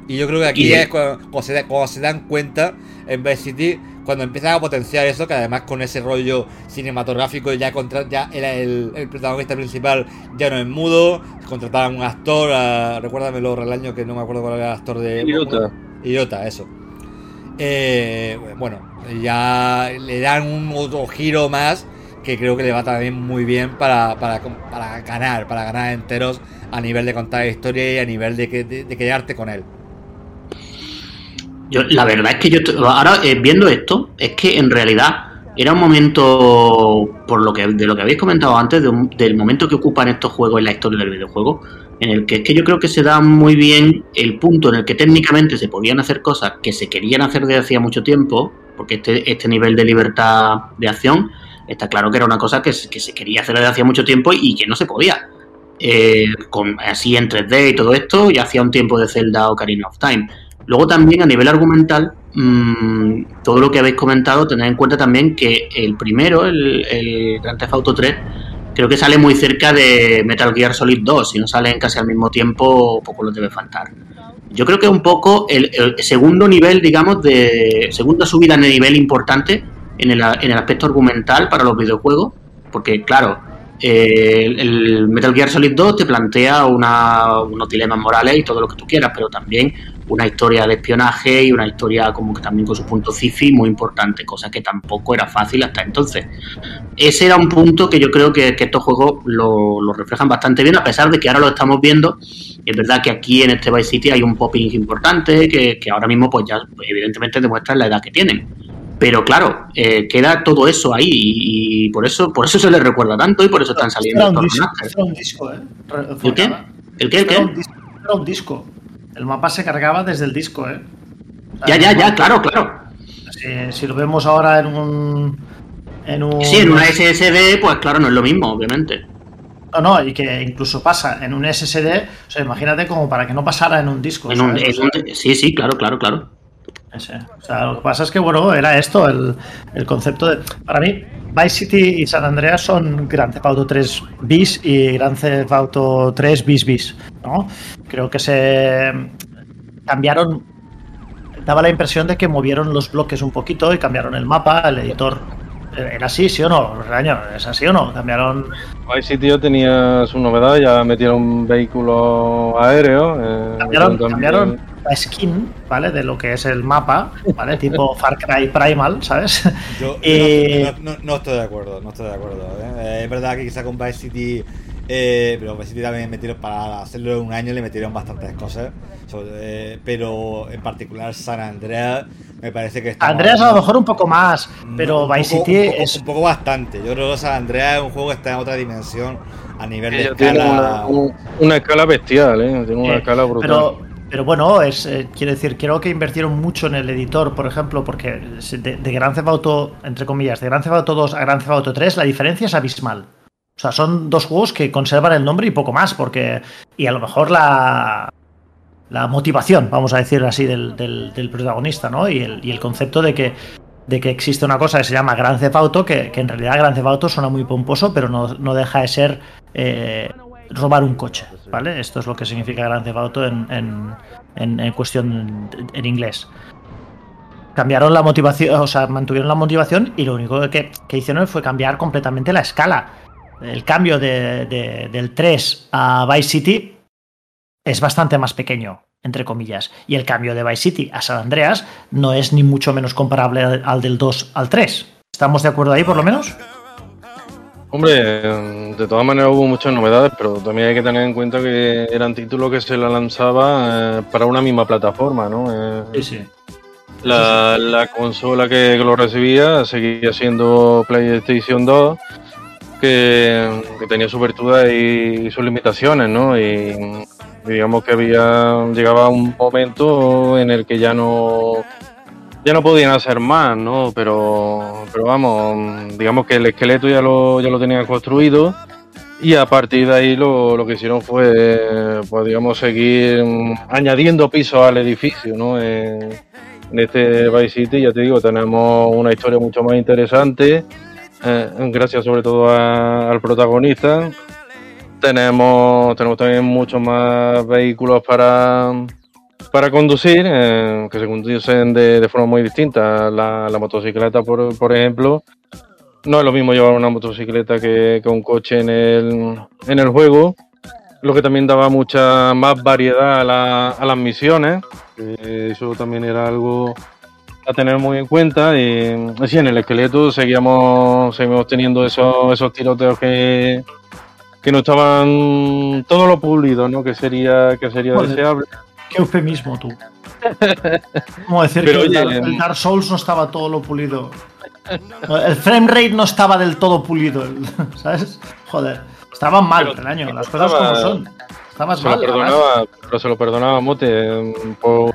Y yo creo que aquí Y- es cuando, cuando se, da- cuando se dan cuenta en Vice City, cuando empiezan a potenciar eso, que además con ese rollo cinematográfico ya contra, ya era el, el protagonista principal ya no es mudo, contrataban un actor, a, recuérdamelo Relaño que no me acuerdo cuál era el actor de Idiota. Idiota, eso. Eh, bueno, ya le dan un otro giro más que creo que le va también muy bien para, para, para ganar, para ganar enteros a nivel de contar historia y a nivel de, que- de- de quedarte con él. Yo, la verdad es que yo ahora eh, viendo esto, es que en realidad era un momento, por lo que de lo que habéis comentado antes, del momento que ocupan estos juegos en la historia del videojuego, en el que es que yo creo que se da muy bien el punto en el que técnicamente se podían hacer cosas que se querían hacer desde hacía mucho tiempo, porque este, este nivel de libertad de acción está claro que era una cosa que, se- que se quería hacer desde hacía mucho tiempo y que no se podía. Eh, con, así en 3D y todo esto, ya hacía un tiempo de Zelda o Ocarina of Time. Luego también a nivel argumental, mm, todo lo que habéis comentado, tened en cuenta también que el primero, el, el Grand Theft Auto 3, creo que sale muy cerca de Metal Gear Solid 2, si no salen casi al mismo tiempo, poco les debe faltar. Yo creo que un poco el, el segundo nivel, digamos, de segunda subida de nivel importante en el, en el aspecto argumental para los videojuegos, porque claro, eh, el, el Metal Gear Solid 2 te plantea una- unos dilemas morales y todo lo que tú quieras, pero también una historia de espionaje y una historia como que también con su punto cifi muy importante, cosa que tampoco era fácil hasta entonces. Ese era un punto que yo creo que, que estos juegos lo, lo reflejan bastante bien, a pesar de que ahora lo estamos viendo. Es verdad que aquí en este Vice City hay un popping importante que, que ahora mismo pues ya evidentemente demuestra la edad que tienen. Pero claro, eh, queda todo eso ahí y, y por eso por eso se les recuerda tanto y por eso están saliendo Era un estos disco, remasters. era un disco, ¿eh? ¿El qué? ¿El qué? ¿El qué? era un disco. El mapa se cargaba desde el disco, ¿eh? O sea, Ya, ya, ya, claro, claro. Si, si lo vemos ahora en un. En un Sí, en una SSD, pues claro, no es lo mismo, obviamente. No, no, y que incluso pasa en un SSD. O sea, imagínate como para que no pasara en un disco. En un- ¿sabes? en un- sí, sí, claro, claro, claro. O sea, lo que pasa es que, bueno, era esto, el, el concepto de... Para mí, Vice City y San Andreas son Grand Theft Auto 3 bis y Grand Theft Auto 3 bis bis, ¿no? Creo que se cambiaron... Daba la impresión de que movieron los bloques un poquito y cambiaron el mapa, el editor. ¿Era así, sí o no? Regaño, ¿Es así o no? Cambiaron... Vice City ya tenía su novedad, ya metieron vehículos aéreos. eh, Cambiaron, también- cambiaron, la skin, ¿vale? De lo que es el mapa, ¿vale? Tipo Far Cry Primal, ¿sabes? Yo, Eh, no, no- no- no estoy de acuerdo, no estoy de acuerdo. ¿eh? Eh, es verdad que quizá con Vice City, eh, pero Vice City también metieron para hacerlo en un año, le metieron bastantes cosas. Sobre- eh, pero en particular San Andreas me parece que está. Andreas a lo mejor un poco más, pero un Vice poco- City un poco, es un poco bastante. Yo creo que San Andreas es un juego que está en otra dimensión a nivel de Ella tiene una, escala. un- una escala bestial, ¿eh? Tiene una Eh, escala brutal. Pero, pero bueno, es, eh, quiero decir, creo que invirtieron mucho en el editor, por ejemplo, porque de, de Grand Theft Auto, entre comillas, de Grand Theft Auto 2 a Grand Theft Auto 3, la diferencia es abismal. O sea, son dos juegos que conservan el nombre y poco más, porque. Y a lo mejor la. La motivación, vamos a decir así, del, del- protagonista, ¿no? Y el, y el concepto de que, de que existe una cosa que se llama Grand Theft Auto, que, que en realidad Grand Theft Auto suena muy pomposo, pero no, no deja de ser eh, robar un coche, ¿vale? Esto es lo que significa Grand Theft Auto en, en, en- en cuestión en inglés. Cambiaron la motivación, o sea, mantuvieron la motivación y lo único que, que hicieron fue cambiar completamente la escala. El cambio de- de- del 3 a Vice City es bastante más pequeño, entre comillas. Y el cambio de Vice City a San Andreas no es ni mucho menos comparable al, al del 2 al 3. ¿Estamos de acuerdo ahí, por lo menos? Hombre, de todas maneras hubo muchas novedades, pero también hay que tener en cuenta que eran títulos que se la lanzaba eh, para una misma plataforma, ¿no? Eh, sí. la, la consola que lo recibía seguía siendo PlayStation 2, que, tenía sus virtudes y, sus limitaciones, ¿no? Y, digamos que había llegaba un momento en el que ya no ya no podían hacer más, ¿no? Pero, pero vamos, digamos que el esqueleto ya lo, ya lo tenían construido y a partir de ahí lo, lo que hicieron fue, pues digamos, seguir añadiendo pisos al edificio, ¿no? En este Vice City, ya te digo, tenemos una historia mucho más interesante, eh, gracias sobre todo al protagonista. Tenemos, tenemos también muchos más vehículos para, para conducir, eh, que se conducen de, forma muy distinta. La, motocicleta, por, ejemplo, no es lo mismo llevar una motocicleta que, que un coche en el, en el juego, lo que también daba mucha más variedad a, la- a las misiones, que eso también era algo a tener muy en cuenta. Y sí, en el esqueleto seguíamos, seguimos teniendo esos, esos tiroteos que, que no estaban todo lo pulido, ¿no? Que sería, que sería deseable. Qué eufemismo tú. Como decir Pero que el, oye, el Dark Souls no estaba todo lo pulido. El frame rate no estaba del todo pulido, el- ¿sabes? Joder, estaban mal Pero el año, las estaba- cosas como son. Estabas se lo mal. además. perdonaba, pero se lo perdonaba a Mote mm, por,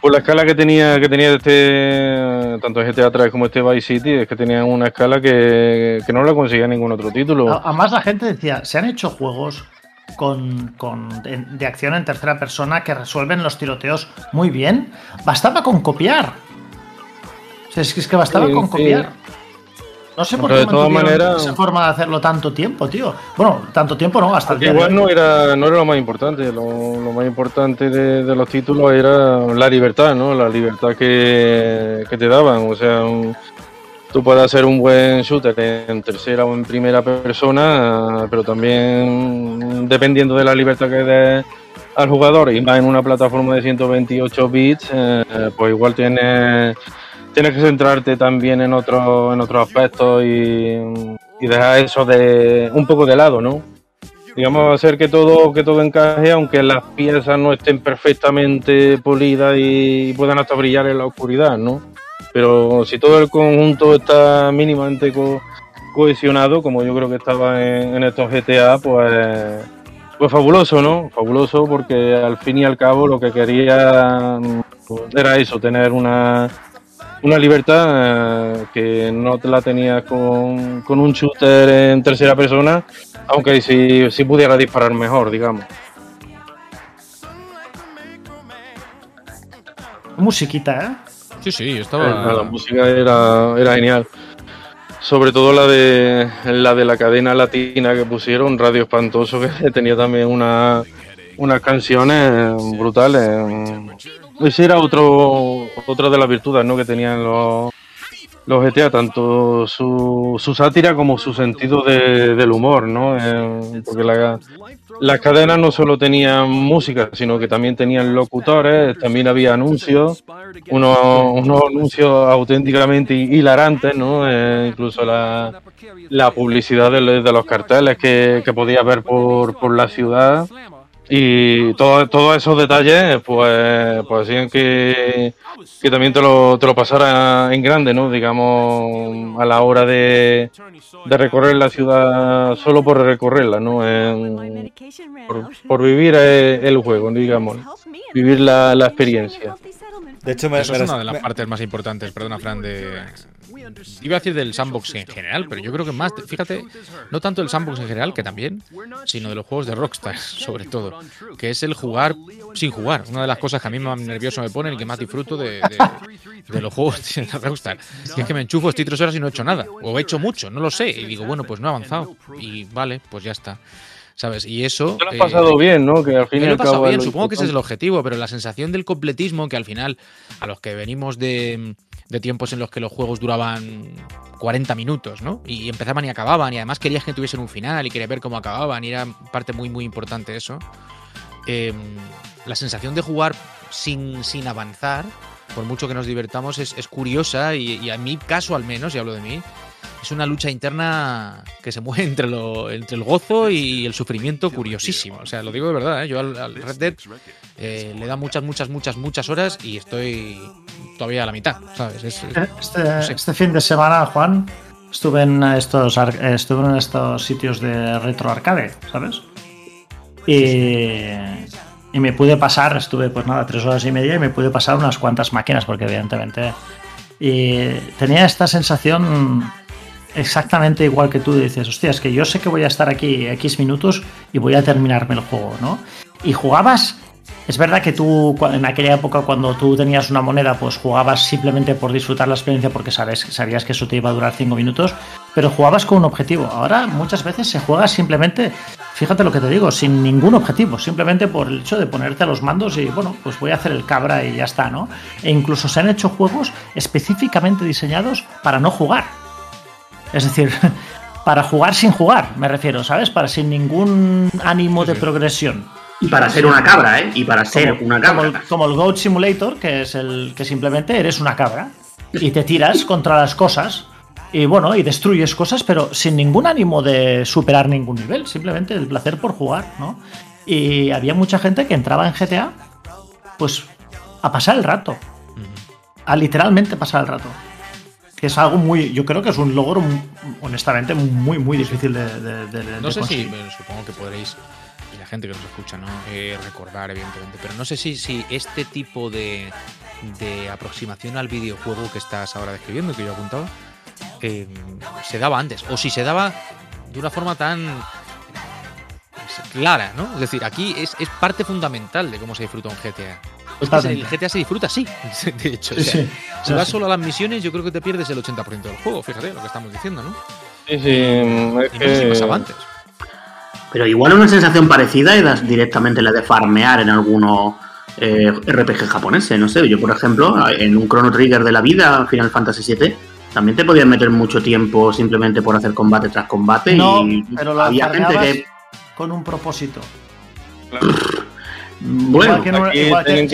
por la escala que tenía que tenía este tanto GTA 3 como este Vice City, es que tenían una escala que, que no la conseguía ningún otro título. Además, la gente decía, se han hecho juegos con, con- de, de acción en tercera persona que resuelven los tiroteos muy bien. Bastaba con copiar. O sea, es que, es que bastaba Sí, con sí. copiar. No sé por qué de todas maneras- esa forma de hacerlo tanto tiempo, tío. Bueno, tanto tiempo no, hasta el día igual no era, no era lo más importante, lo, lo más importante de, de los títulos era la libertad, ¿no? La libertad que, que te daban. O sea, un- tú puedes hacer un buen shooter en tercera o en primera persona, pero también dependiendo de la libertad que des al jugador y más en una plataforma de 128 bits, eh, pues igual tienes, tienes que centrarte también en otros en otros aspectos y, dejar eso de un poco de lado, ¿no? digamos hacer que todo que todo encaje aunque las piezas no estén perfectamente pulidas y puedan hasta brillar en la oscuridad no pero si todo el conjunto está mínimamente co- cohesionado como yo creo que estaba en, estos GTA pues pues fabuloso no fabuloso porque al fin y al cabo lo que quería mm, era eso tener una una libertad eh, que no te la tenías con, con un shooter en tercera persona, aunque si, si pudiera disparar mejor, digamos. Musiquita, ¿eh? Sí, sí, La estaba. música era, era genial. Sobre todo la de la de la cadena latina que pusieron, Radio Espantoso, que tenía también una, unas canciones brutales. Ese era otro, otra de las virtudes ¿no? que tenían los, los GTA, tanto su, su sátira como su sentido de- del humor, ¿no? Eh, porque la- las cadenas no solo tenían música, sino que también tenían locutores, también había anuncios, unos, unos anuncios auténticamente hilarantes, ¿no? Eh, incluso la, la publicidad de, de los carteles que, que podías ver por, por la ciudad. Y todo- todos esos detalles, pues, pues hacían que, que también te lo, te lo pasara en grande, ¿no? Digamos, a la hora de, de recorrer la ciudad solo por recorrerla, ¿no? En- por, por vivir eh, el juego, digamos, vivir la, la experiencia. De hecho, me, Eso es me- una de las me- partes más importantes, perdona, Fran, de. Iba a decir del sandbox en general, pero yo creo que más, fíjate, no tanto el sandbox en general, que también, sino de los juegos de Rockstar, sobre todo, que es el jugar sin jugar. Una de las cosas que a mí más nervioso me pone y que más disfruto de, de- de los juegos de Rockstar. Y es que me enchufo, estoy tres horas y no he hecho nada, o he hecho mucho, no lo sé, y digo, bueno, pues no he avanzado, y vale, pues ya está. ¿Sabes? Y eso. Te lo has eh, pasado bien, ¿no? Que al fin y he al pasado cabo bien, supongo que ese es el objetivo, pero la sensación del completismo, que al final, a los que venimos de, de tiempos en los que los juegos duraban 40 minutos, ¿no? Y empezaban y acababan, y además querías que tuviesen un final y querías ver cómo acababan, y era parte muy, muy importante eso. Eh, la sensación de jugar sin, sin avanzar, por mucho que nos divertamos, es, es curiosa, y, y en mi caso al menos, y hablo de mí, es una lucha interna que se mueve entre, lo, entre el gozo y el sufrimiento curiosísimo. O sea, lo digo de verdad, ¿eh? yo al, al Red Dead eh, le da muchas, muchas, muchas, muchas horas y estoy todavía a la mitad, ¿sabes? Es- es- Este, este fin de semana, Juan, estuve en estos eh, estuve en estos sitios de retro arcade, ¿sabes? Y, y me pude pasar, estuve pues nada, tres horas y media y me pude pasar unas cuantas máquinas, porque evidentemente. Y tenía esta sensación exactamente igual que tú dices, hostia, es que yo sé que voy a estar aquí X minutos y voy a terminarme el juego, ¿no? Y jugabas es verdad que tú en aquella época cuando tú tenías una moneda pues jugabas simplemente por disfrutar la experiencia porque sabes, sabías que eso te iba a durar 5 minutos, pero jugabas con un objetivo. Ahora muchas veces se juega simplemente, fíjate lo que te digo, sin ningún objetivo, simplemente por el hecho de ponerte a los mandos y bueno, pues voy a hacer el cabra y ya está, ¿no? E incluso se han hecho juegos específicamente diseñados para no jugar. Es decir, para jugar sin jugar, me refiero, ¿sabes? Para sin ningún ánimo de progresión. Y para ser una cabra, ¿eh? Y para ser Como- una Como el, cabra. como el Goat Simulator, que es el que simplemente eres una cabra y te tiras contra las cosas y bueno, y destruyes cosas, pero sin ningún ánimo de superar ningún nivel, simplemente el placer por jugar, ¿no? Y había mucha gente que entraba en GTA, pues a pasar el rato, a literalmente pasar el rato. Que es algo muy, yo creo que es un logro, honestamente, muy, muy difícil de, de- de- de no sé si, conseguir. supongo que podréis, gente que nos escucha, ¿no? Eh, recordar, evidentemente, pero no sé si, si este tipo de, de aproximación al videojuego que estás ahora describiendo, que yo apuntaba, eh, se daba antes, o si se daba de una forma tan clara, ¿no? Es decir, aquí es, es parte fundamental de cómo se disfruta un GTA. Que el GTA se disfruta así, de hecho. Sí, o sea, sí. Si vas sí. solo a las misiones, yo creo que te pierdes el 80% del juego, fíjate lo que estamos diciendo, ¿no? Sí, sí, es Y no sé si que- pasaba antes. Pero igual una sensación parecida era directamente la de farmear en algunos eh, RPG japoneses. No sé, yo por ejemplo, en un Chrono Trigger de la vida, Final Fantasy VII, también te podías meter mucho tiempo simplemente por hacer combate tras combate. No, y pero había gente que. con un propósito. Bueno, igual que aquí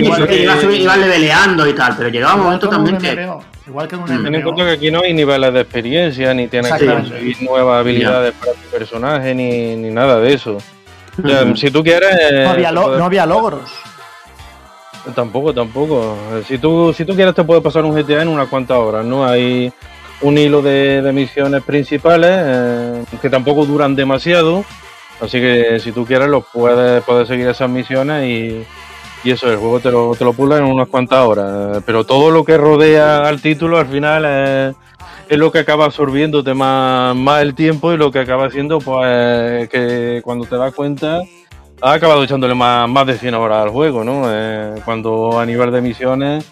igual que- sí, igual ibas leveleando y tal, pero llegaba un momento también que. MMO, Igual que en un Mm. Ten en cuenta que aquí no hay niveles de experiencia, ni tienes que conseguir nuevas habilidades para tu personaje, ni, ni nada de eso. O sea, Ujú. Si tú quieres. No había, te lo- puedes- no había logros. Tampoco, tampoco. Si tú, si tú quieres, te puedes pasar un GTA en unas cuantas horas, ¿no? Hay un hilo de, de misiones principales eh, que tampoco duran demasiado. Así que si tú quieres, los puedes, puedes seguir esas misiones y, y eso, el juego te lo, te lo pula en unas cuantas horas. Pero todo lo que rodea al título al final es, es lo que acaba absorbiéndote más, más el tiempo y lo que acaba haciendo, pues, que cuando te das cuenta ha acabado echándole más, más de 100 horas al juego, ¿no? Eh, cuando a nivel de misiones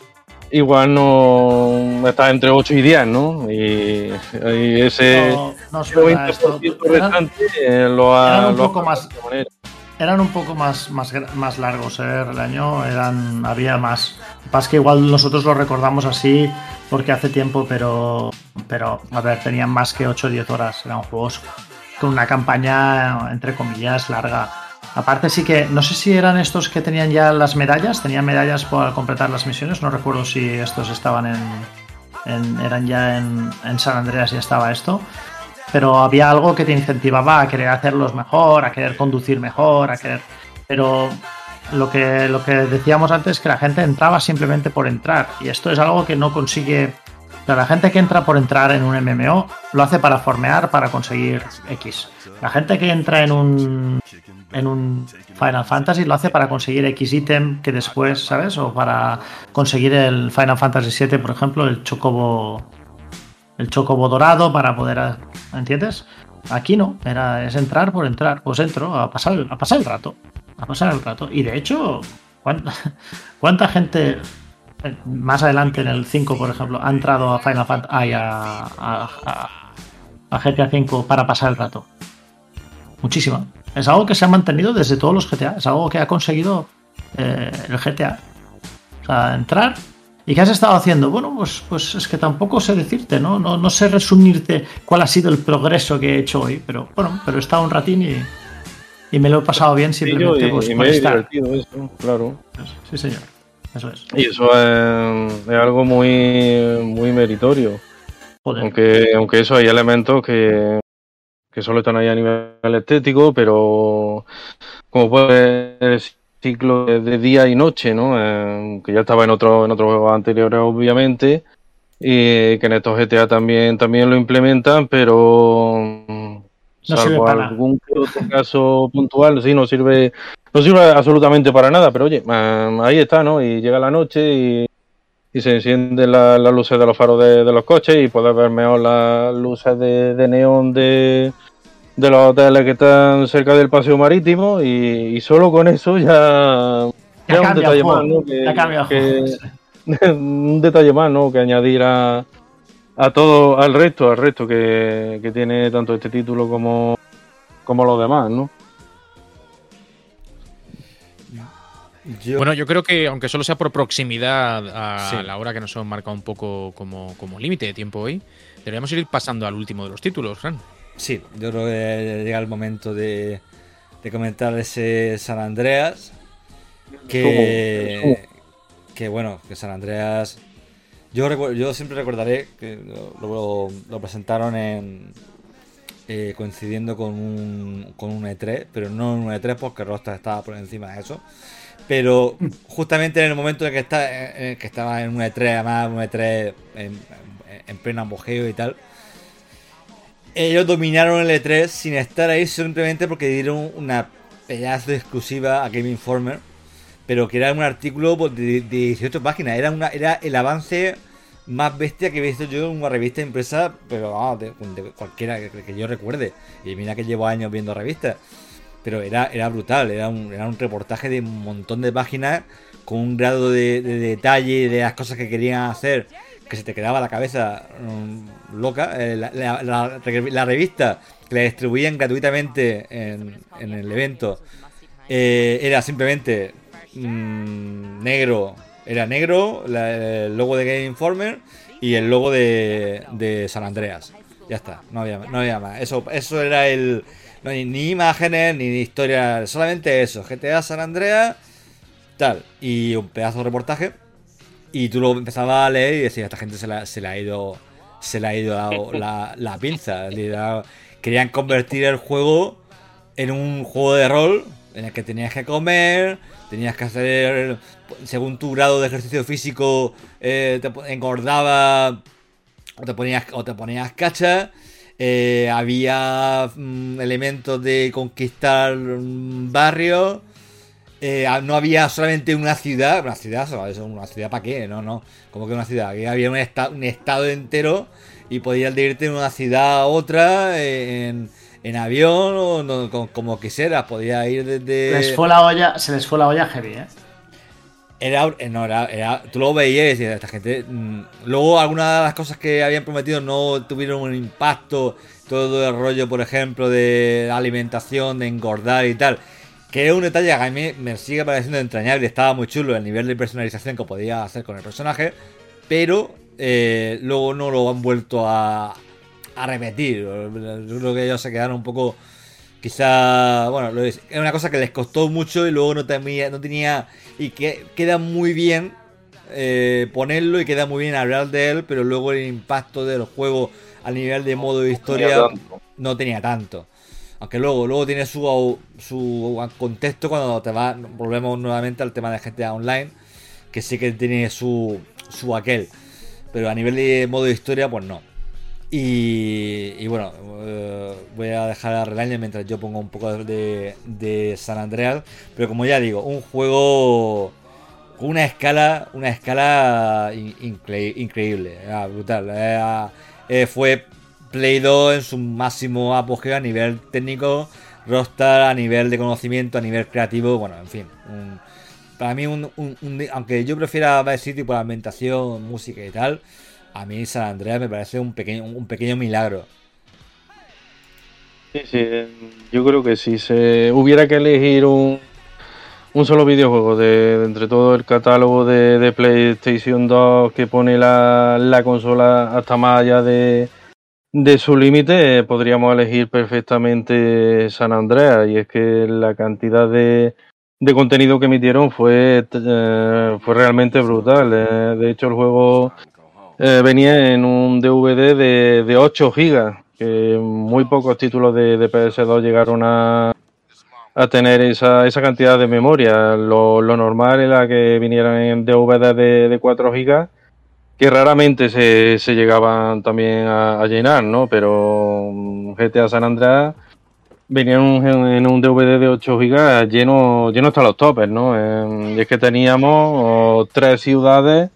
igual no está entre 8 y 10, ¿no? Y, y ese No, no es verdad, esto- 90% eran, restante eh, lo ha... eran un lo ha poco más- esta manera. eran un poco más, más, más largos ¿eh? el año, eran, había más. Pasa que igual nosotros lo recordamos así porque hace tiempo, pero, pero a ver, tenían más que 8 o 10 horas. Eran juegos con una campaña, entre comillas, larga. Aparte sí que, no sé si eran estos que tenían ya las medallas, tenían medallas por completar las misiones, no recuerdo si estos estaban en, eran ya en, en San Andreas y estaba esto, pero había algo que te incentivaba a querer hacerlos mejor, a querer conducir mejor, a querer... Pero lo que, lo que decíamos antes, que la gente entraba simplemente por entrar, y esto es algo que no consigue... o sea, la gente que entra por entrar en un MMO lo hace para formear, para conseguir X. La gente que entra en un, en un Final Fantasy lo hace para conseguir X ítem que después, ¿sabes? O para conseguir el Final Fantasy VII, por ejemplo, el chocobo el chocobo dorado para poder, ¿entiendes? Aquí no, era es entrar por entrar, pues entro a pasar a pasar el rato, a pasar el rato. Y de hecho, ¿cuánta, gente más adelante en el 5, por ejemplo, ha entrado a Final Fantasy a, a, a- a GTA 5 para pasar el rato? Muchísima. Es algo que se ha mantenido desde todos los GTA. Es algo que ha conseguido eh, el GTA. O sea, entrar. ¿Y qué has estado haciendo? Bueno, pues, pues es que tampoco sé decirte, ¿no? ¿no? No sé resumirte cuál ha sido el progreso que he hecho hoy. Pero bueno, pero he estado un ratín y, y me lo he pasado bien Y, simplemente y pues, me por he divertido eso, claro. Sí, señor. Eso es. Y eso es, es algo muy, muy meritorio. Joder. Aunque, aunque eso hay elementos que, que solo están ahí a nivel estético, pero como puede el ciclo de, día y noche, ¿no? Eh, que ya estaba en otro, en otros juegos anteriores, obviamente, y que en estos GTA también, también lo implementan, pero No sirve salvo algún otro caso puntual, sí, no sirve, no sirve absolutamente para nada, pero oye, eh, ahí está, ¿no? Y llega la noche y y se encienden la- las luces de los faros de, de los coches y puedes ver mejor las luces de, de neón de, de los hoteles que están cerca del paseo marítimo y, y solo con eso ya, Ya ya un detalle juego, más, ¿no? Que, ya cambia el que- juego. un detalle más, ¿no? Que añadir a, a todo, al resto, al resto que, que tiene tanto este título como, como los demás, ¿no? Yo- Bueno, yo creo que aunque solo sea por proximidad a Sí. la hora que nos hemos marcado un poco como, como límite de tiempo hoy, deberíamos ir pasando al último de los títulos, Fran. Sí, yo creo que llega el momento de, de comentar ese San Andreas. Que, que bueno, que San Andreas. Yo, yo siempre recordaré que lo, lo- lo presentaron en. eh, coincidiendo con un, con un E3, pero no en un E3 porque Rostas estaba por encima de eso. Pero justamente en el momento en que, en el estaba en un E3, además un E3 en, en pleno apogeo y tal, ellos dominaron el E3 sin estar ahí simplemente porque dieron una pedazo exclusiva a Game Informer, pero que era un artículo pues, de, de 18 páginas. Era, una, era el avance más bestia que he visto yo en una revista impresa, pero de, cualquiera que yo recuerde. Y mira que llevo años viendo revistas. Pero era, era brutal, era un, era un reportaje de un montón de páginas con un grado de, de detalle de las cosas que querían hacer que se te quedaba la cabeza mm, loca. Eh, la, revista que la distribuían gratuitamente en, en el evento eh, era simplemente mm, negro. Era negro, el logo de Game Informer y el logo de, de San Andreas. Ya está, no había, no había más. Eso, eso era el. No hay ni imágenes ni historia, solamente eso. GTA San Andreas, tal. Y un pedazo de reportaje. Y tú lo empezabas a leer y decías, esta gente se la, se la ha ido. Se le ha ido la, la- la pinza. Querían convertir el juego en un juego de rol en el que tenías que comer, tenías que hacer, según tu grado de ejercicio físico, eh, te engordaba o te ponías, o te ponías cacha. Eh, había mm, elementos de conquistar mm, barrios. eh, ah, no había solamente una ciudad, una ciudad, una ciudad para qué, no, no, como que una ciudad, Aquí había un, esta- un estado entero y podías irte de una ciudad a otra en, en avión o no, co- como quisieras, podías ir desde... Les fue la olla, se les fue la olla heavy, ¿eh? Era, eh, no, era, era- tú lo veías y esta gente. mm, Luego, algunas de las cosas que habían prometido no tuvieron un impacto. Todo el rollo, por ejemplo, de alimentación, de engordar y tal. Que es un detalle que a mí me sigue pareciendo entrañable. Estaba muy chulo el nivel de personalización que podía hacer con el personaje. Pero eh, luego no lo han vuelto a, a repetir. Yo creo que ellos se quedaron un poco. Quizá, bueno, lo es, es una cosa que les costó mucho y luego no tenía, no tenía y que queda muy bien eh, ponerlo y queda muy bien hablar de él, pero luego el impacto del juego a nivel de modo de historia no tenía tanto. Aunque luego, luego tiene su, su contexto cuando te va, volvemos nuevamente al tema de GTA Online, que sí que tiene su, su aquel. Pero a nivel de modo de historia, pues no. Y, bueno, eh, voy a dejar a Relaño mientras yo pongo un poco de, de San Andreas. Pero como ya digo, un juego con una escala, una escala in- incre- increíble, era brutal. Era- eh, fue Play 2 en su máximo apogeo a nivel técnico, Rockstar a nivel de conocimiento, a nivel creativo, bueno, en fin. para mí, un- aunque yo prefiera Vice City por la ambientación, música y tal, a mí San Andreas me parece un pequeño, un pequeño milagro. Sí, sí, eh, yo creo que si se hubiera que elegir un, un solo videojuego de, entre todo el catálogo de, PlayStation 2 que pone la, la consola hasta más allá de, de su límite, eh, podríamos elegir perfectamente San Andreas. Y es que la cantidad de, de contenido que emitieron fue, eh, fue realmente brutal. de hecho, el juego eh, venía en un DVD de, de 8 gigas, que muy pocos títulos de, de PS2 llegaron a, a tener esa, esa cantidad de memoria. Lo, normal era que vinieran en DVD de, de 4 gigas, que raramente se, se llegaban también a, llenar, ¿no? Pero mm, GTA San Andreas venía en un, DVD de 8 gigas lleno, lleno hasta los topes, ¿no? Y es que teníamos oh, tres ciudades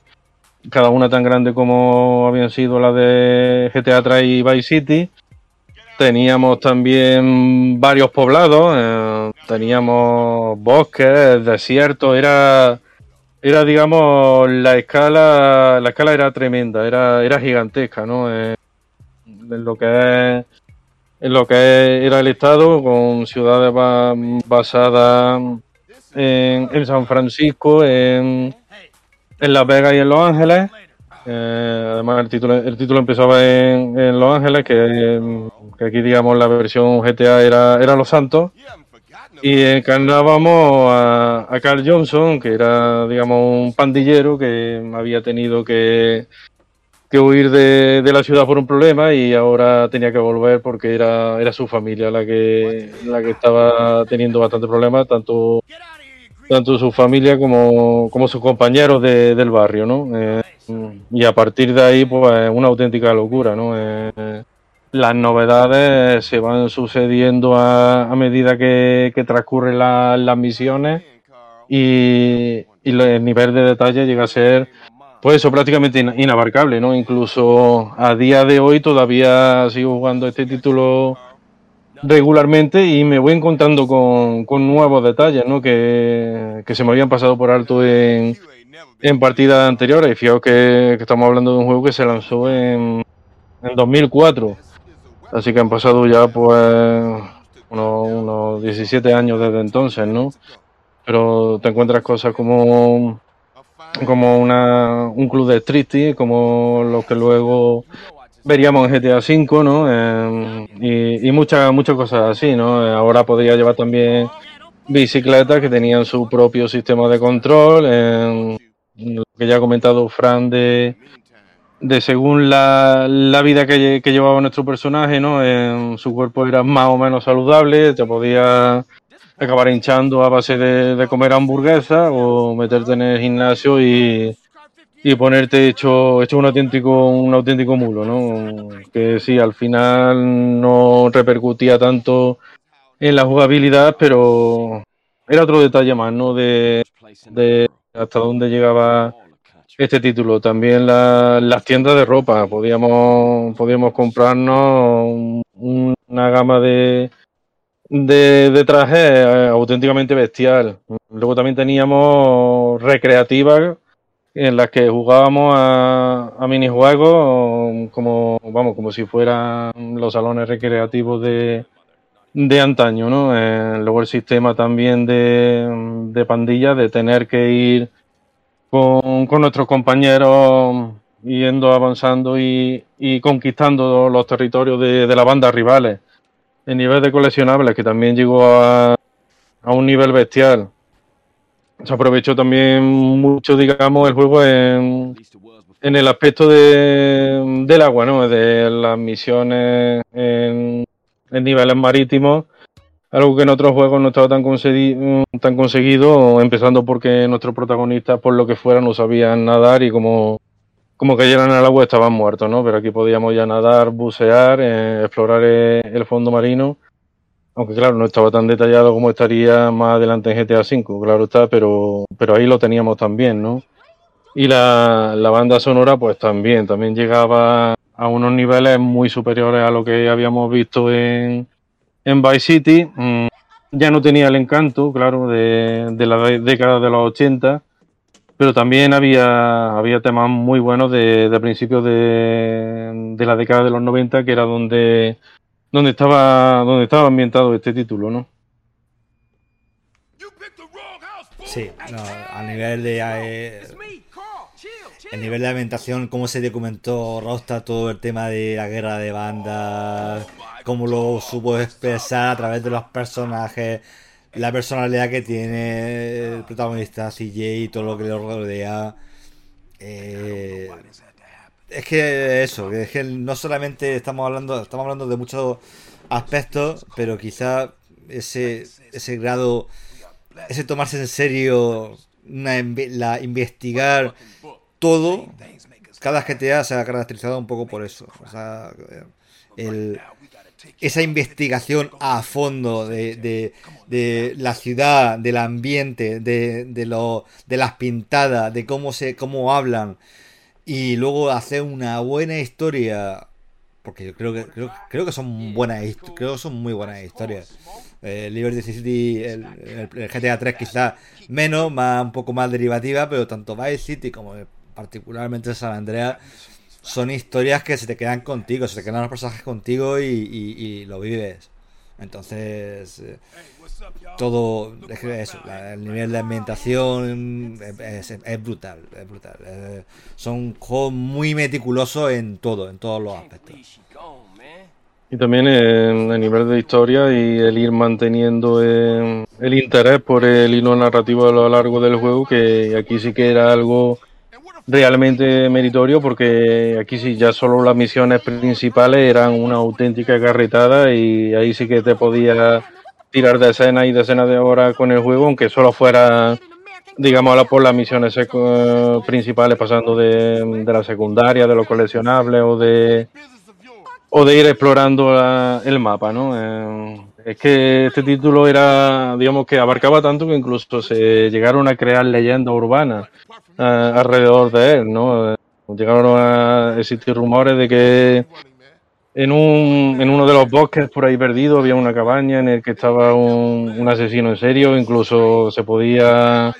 cada una tan grande como habían sido las de GTA 3 y Vice City. Teníamos también varios poblados, eh, teníamos bosques, desiertos, era, era digamos, la escala, la escala era tremenda, era, era gigantesca, ¿no? Eh, en lo que es, en lo que era el estado, con ciudades ba- basadas en, en San Francisco, en, en Las Vegas y en Los Ángeles. Eh, además, el título, el título empezaba en, en Los Ángeles, que, que aquí, digamos, la versión GTA era, era Los Santos. Y encarnábamos a, Carl Johnson, que era, digamos, un pandillero que había tenido que, que huir de, de la ciudad por un problema y ahora tenía que volver porque era, era su familia la que, la que estaba teniendo bastante problemas, tanto tanto su familia como, como sus compañeros de- del barrio, ¿no? Eh, y a partir de ahí, pues, una auténtica locura, ¿no? Eh, las novedades se van sucediendo a, a medida que, transcurren la- las misiones y, el nivel de detalle llega a ser, pues eso, prácticamente ina- inabarcable, ¿no? Incluso a día de hoy todavía sigo jugando este título regularmente y me voy encontrando con, con nuevos detalles ¿no? que, que se me habían pasado por alto en, en partidas anteriores. Y fijaos que, estamos hablando de un juego que se lanzó en, en 2004. Así que han pasado ya pues unos, unos 17 años desde entonces, ¿no? Pero te encuentras cosas como, como una, un club de striptease, como los que luego veríamos en GTA V, ¿no? Eh, y, muchas muchas cosas así, ¿no? Eh, Ahora podría llevar también bicicletas que tenían su propio sistema de control, eh, lo que ya ha comentado Fran de, de según la, la vida que, lle- que llevaba nuestro personaje, ¿no? Eh, su cuerpo era más o menos saludable, te podía acabar hinchando a base de, de comer hamburguesas o meterte en el gimnasio y, y ponerte hecho, hecho un auténtico, un auténtico mulo, ¿no? Que sí, al final no repercutía tanto en la jugabilidad, pero era otro detalle más, ¿no? De, de hasta dónde llegaba este título. También la- las tiendas de ropa, podíamos, podíamos comprarnos un- una gama de, de, de trajes auténticamente bestial. Luego también teníamos recreativas en las que jugábamos a, a minijuegos como vamos como si fueran los salones recreativos de, de antaño, ¿no? Eh, luego el sistema también de, de pandilla, de tener que ir con, con nuestros compañeros yendo avanzando y, y conquistando los territorios de, de las bandas rivales. El nivel de coleccionables que también llegó a, a un nivel bestial. Se aprovechó también mucho, digamos, el juego en, en el aspecto de, del agua, ¿no? De las misiones en, niveles marítimos. Algo que en otros juegos no estaba tan, concedi- tan conseguido, empezando porque nuestros protagonistas, por lo que fuera, no sabían nadar y como, como cayeran al agua estaban muertos, ¿no? Pero aquí podíamos ya nadar, bucear, eh, explorar eh, el fondo marino. Aunque claro, no estaba tan detallado como estaría más adelante en GTA V, claro está, pero, pero ahí lo teníamos también, ¿no? Y la, la banda sonora, pues también, también llegaba a unos niveles muy superiores a lo que habíamos visto en, en Vice City. Mm, ya no tenía el encanto, claro, de, de la década de los 80, pero también había, había temas muy buenos de, de principios de, de la década de los 90, que era donde, donde, estaba, donde estaba ambientado este título, ¿no? Sí, no, a nivel de. eh, el nivel de ambientación, cómo se documentó Rosta todo el tema de la guerra de bandas, cómo lo supo expresar a través de los personajes, la personalidad que tiene el protagonista CJ y todo lo que lo rodea. Eh, es que eso, que es que no solamente estamos hablando, estamos hablando de muchos aspectos, pero quizá ese, ese grado, ese tomarse en serio, una, la investigar todo, cada GTA se ha caracterizado un poco por eso. O sea, esa investigación a fondo de, de- de la ciudad, del ambiente, de, de, lo, de las pintadas, de cómo se cómo hablan y luego hacer una buena historia porque yo creo que creo, creo que son buenas creo que son muy buenas historias. Eh, Liberty City el, GTA 3 quizás menos más un poco más derivativa pero tanto Vice City como particularmente San Andreas son historias que se te quedan contigo se te quedan los personajes contigo y, y- y lo vives. Entonces eh, todo es eso el nivel de ambientación es brutal es brutal. Eh, son juegos muy meticulosos en todo en todos los aspectos. Y también en el nivel de historia y el ir manteniendo eh, el interés por el hilo narrativo a lo largo del juego, que aquí sí que era algo realmente meritorio, porque aquí sí ya solo las misiones principales eran una auténtica carretada y ahí sí que te podías tirar de escenas y decenas de horas con el juego, aunque solo fuera, digamos, por las misiones secu- principales, pasando de, la secundaria, de los coleccionables o de o de ir explorando el mapa, ¿no? Eh, es que este título era, digamos que abarcaba tanto que incluso se llegaron a crear leyendas urbanas eh, alrededor de él, ¿no? Eh, Llegaron a existir rumores de que en, un, en uno de los bosques por ahí perdido había una cabaña en el que estaba un, un asesino en serio, incluso se podía,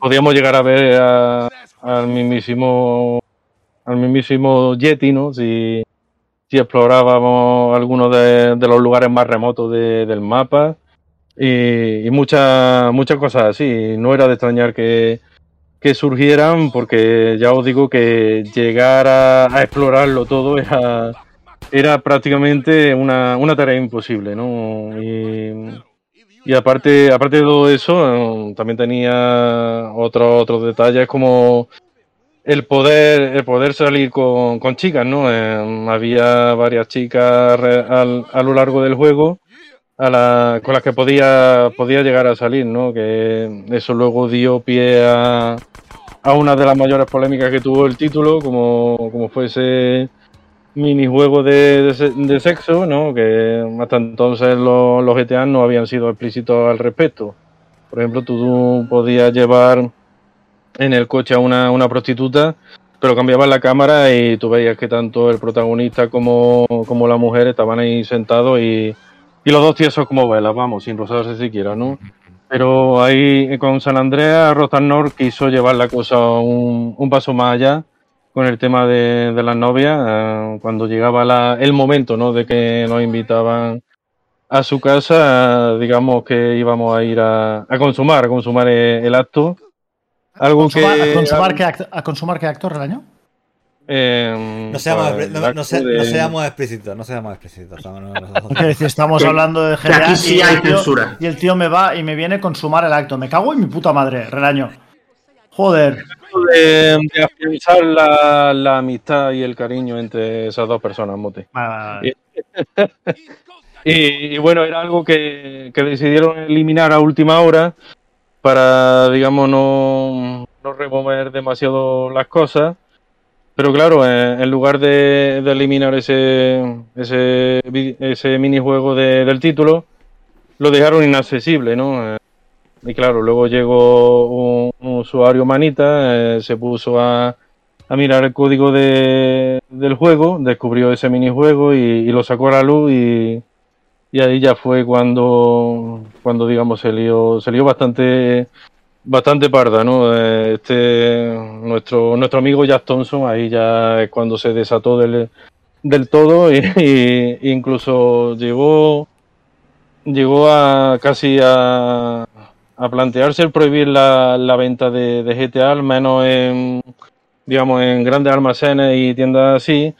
podíamos llegar a ver a- al mismísimo, al mismísimo Yeti, ¿no? Si, si explorábamos algunos de, los lugares más remotos de- del mapa y, y muchas muchas cosas así. No era de extrañar que, que surgieran porque ya os digo que llegar a, a explorarlo todo era, era prácticamente una, una tarea imposible, ¿no? Y, y aparte, aparte de todo eso, eh, también tenía otros otros detalles como el poder, el poder salir con, con chicas, ¿no? Eh, había varias chicas al- a lo largo del juego a la- con las que podía, podía llegar a salir, ¿no? Que eso luego dio pie a, a una de las mayores polémicas que tuvo el título, como, como fue ese minijuego de, de, se- de sexo, ¿no? Que hasta entonces los, los GTA no habían sido explícitos al respecto. Por ejemplo, tú podías llevar en el coche a una, una prostituta, pero cambiabas la cámara y tú veías que tanto el protagonista como, como la mujer estaban ahí sentados y, y los dos tiesos como velas, vamos, sin rozarse siquiera, ¿no? Pero ahí con San Andreas, Rotanor quiso llevar la cosa un, un paso más allá con el tema de, de las novias, eh, cuando llegaba la- el momento, ¿no? De que nos invitaban a su casa, eh, digamos que íbamos a ir a, a consumar, a consumar el, el acto. Algo ¿Consumar- que ¿A consumar qué act- a consumar qué actor el año? Eh, No seamos, pues, no, no se- seamos explícitos, no seamos explícitos. no, no, no. Es decir, estamos hablando de Que aquí sí y, el tío, censura. y el tío me va y me viene con sumar el acto. Me cago en mi puta madre, relaño. Joder. de, de afianzar la, la amistad y el cariño entre esas dos personas, Mote. Y, y bueno, era algo que, que decidieron eliminar a última hora para, digamos, no, no remover demasiado las cosas. Pero claro, en, en lugar de, de eliminar ese, ese, ese minijuego de- del título, lo dejaron inaccesible, ¿no? Y claro, luego llegó un, usuario manita, eh, se puso a, a mirar el código de- del juego, descubrió ese minijuego y, y lo sacó a la luz y, ahí ya fue cuando, cuando digamos, se lió, se lió bastante, bastante parda, ¿no? Eh, Este, nuestro, nuestro amigo Jack Thompson, ahí ya es cuando se desató del, del todo y, y incluso llegó, llegó a casi a, a plantearse el prohibir la, la venta de, de GTA, al menos en, digamos, en grandes almacenes y tiendas así,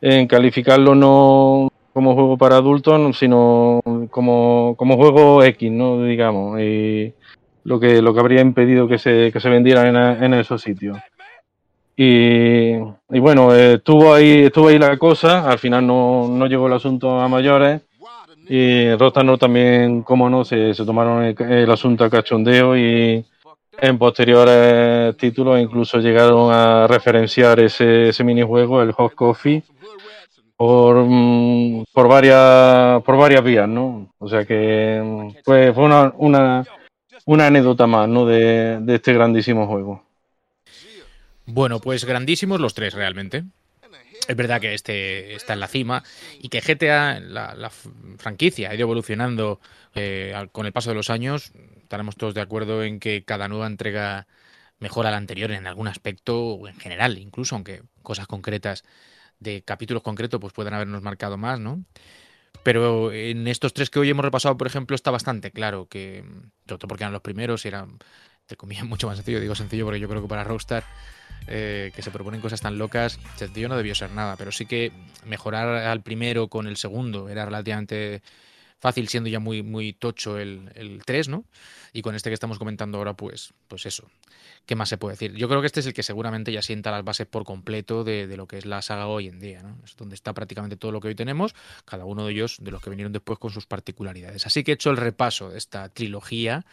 en calificarlo no como juego para adultos, sino como, como juego X, ¿no? Digamos, y lo que, lo que habría impedido que se, que se vendieran en, en esos sitios. Y, y bueno, estuvo ahí, estuvo ahí la cosa, al final no, no llegó el asunto a mayores. Y Rotano también, como no, se, tomaron el, asunto a cachondeo y en posteriores títulos incluso llegaron a referenciar ese, ese minijuego, el Hot Coffee, por, mm, por varias por varias vías, ¿no? O sea que mm, fue, una, una, una anécdota más, ¿no? De este grandísimo juego. Bueno, pues grandísimos los tres realmente. Es verdad que este está en la cima y que GTA, la, la franquicia, ha ido evolucionando eh, con el paso de los años. Estaremos todos de acuerdo en que cada nueva entrega mejora a la anterior en algún aspecto o en general, incluso aunque cosas concretas de capítulos concretos pues puedan habernos marcado más, ¿no? Pero en estos tres que hoy hemos repasado, por ejemplo, está bastante claro que, sobre todo porque eran los primeros y eran, te comían mucho más sencillo. Digo sencillo porque yo creo que para Rockstar eh, que se proponen cosas tan locas, sencillo no debió ser nada, pero sí que mejorar al primero con el segundo era relativamente fácil, siendo ya muy, muy tocho el, el 3, ¿no? Y con este que estamos comentando ahora, pues, pues eso. ¿Qué más se puede decir? Yo creo que este es el que seguramente ya sienta las bases por completo de, de lo que es la saga hoy en día, ¿no? Es donde está prácticamente todo lo que hoy tenemos, cada uno de ellos, de los que vinieron después con sus particularidades. Así que he hecho el repaso de esta trilogía.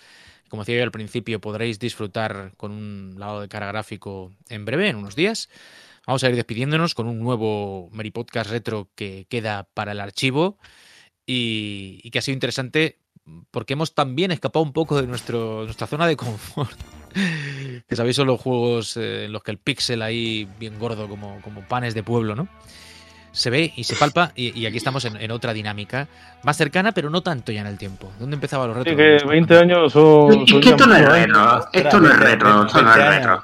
Como decía yo al principio, podréis disfrutar con un lado de cara gráfico en breve, en unos días. Vamos a ir despidiéndonos con un nuevo Meri Podcast Retro que queda para el archivo y, y que ha sido interesante porque hemos también escapado un poco de nuestro, nuestra zona de confort. que sabéis son los juegos eh, en los que el pixel ahí bien gordo como, como panes de pueblo, ¿no? Se ve y se palpa y, y aquí estamos en, en otra dinámica más cercana pero no tanto ya en el tiempo. ¿Dónde empezaba los retos? Así que 20 años son... Es que esto no es retro. Esto no es retro. 20 Esto no es retro.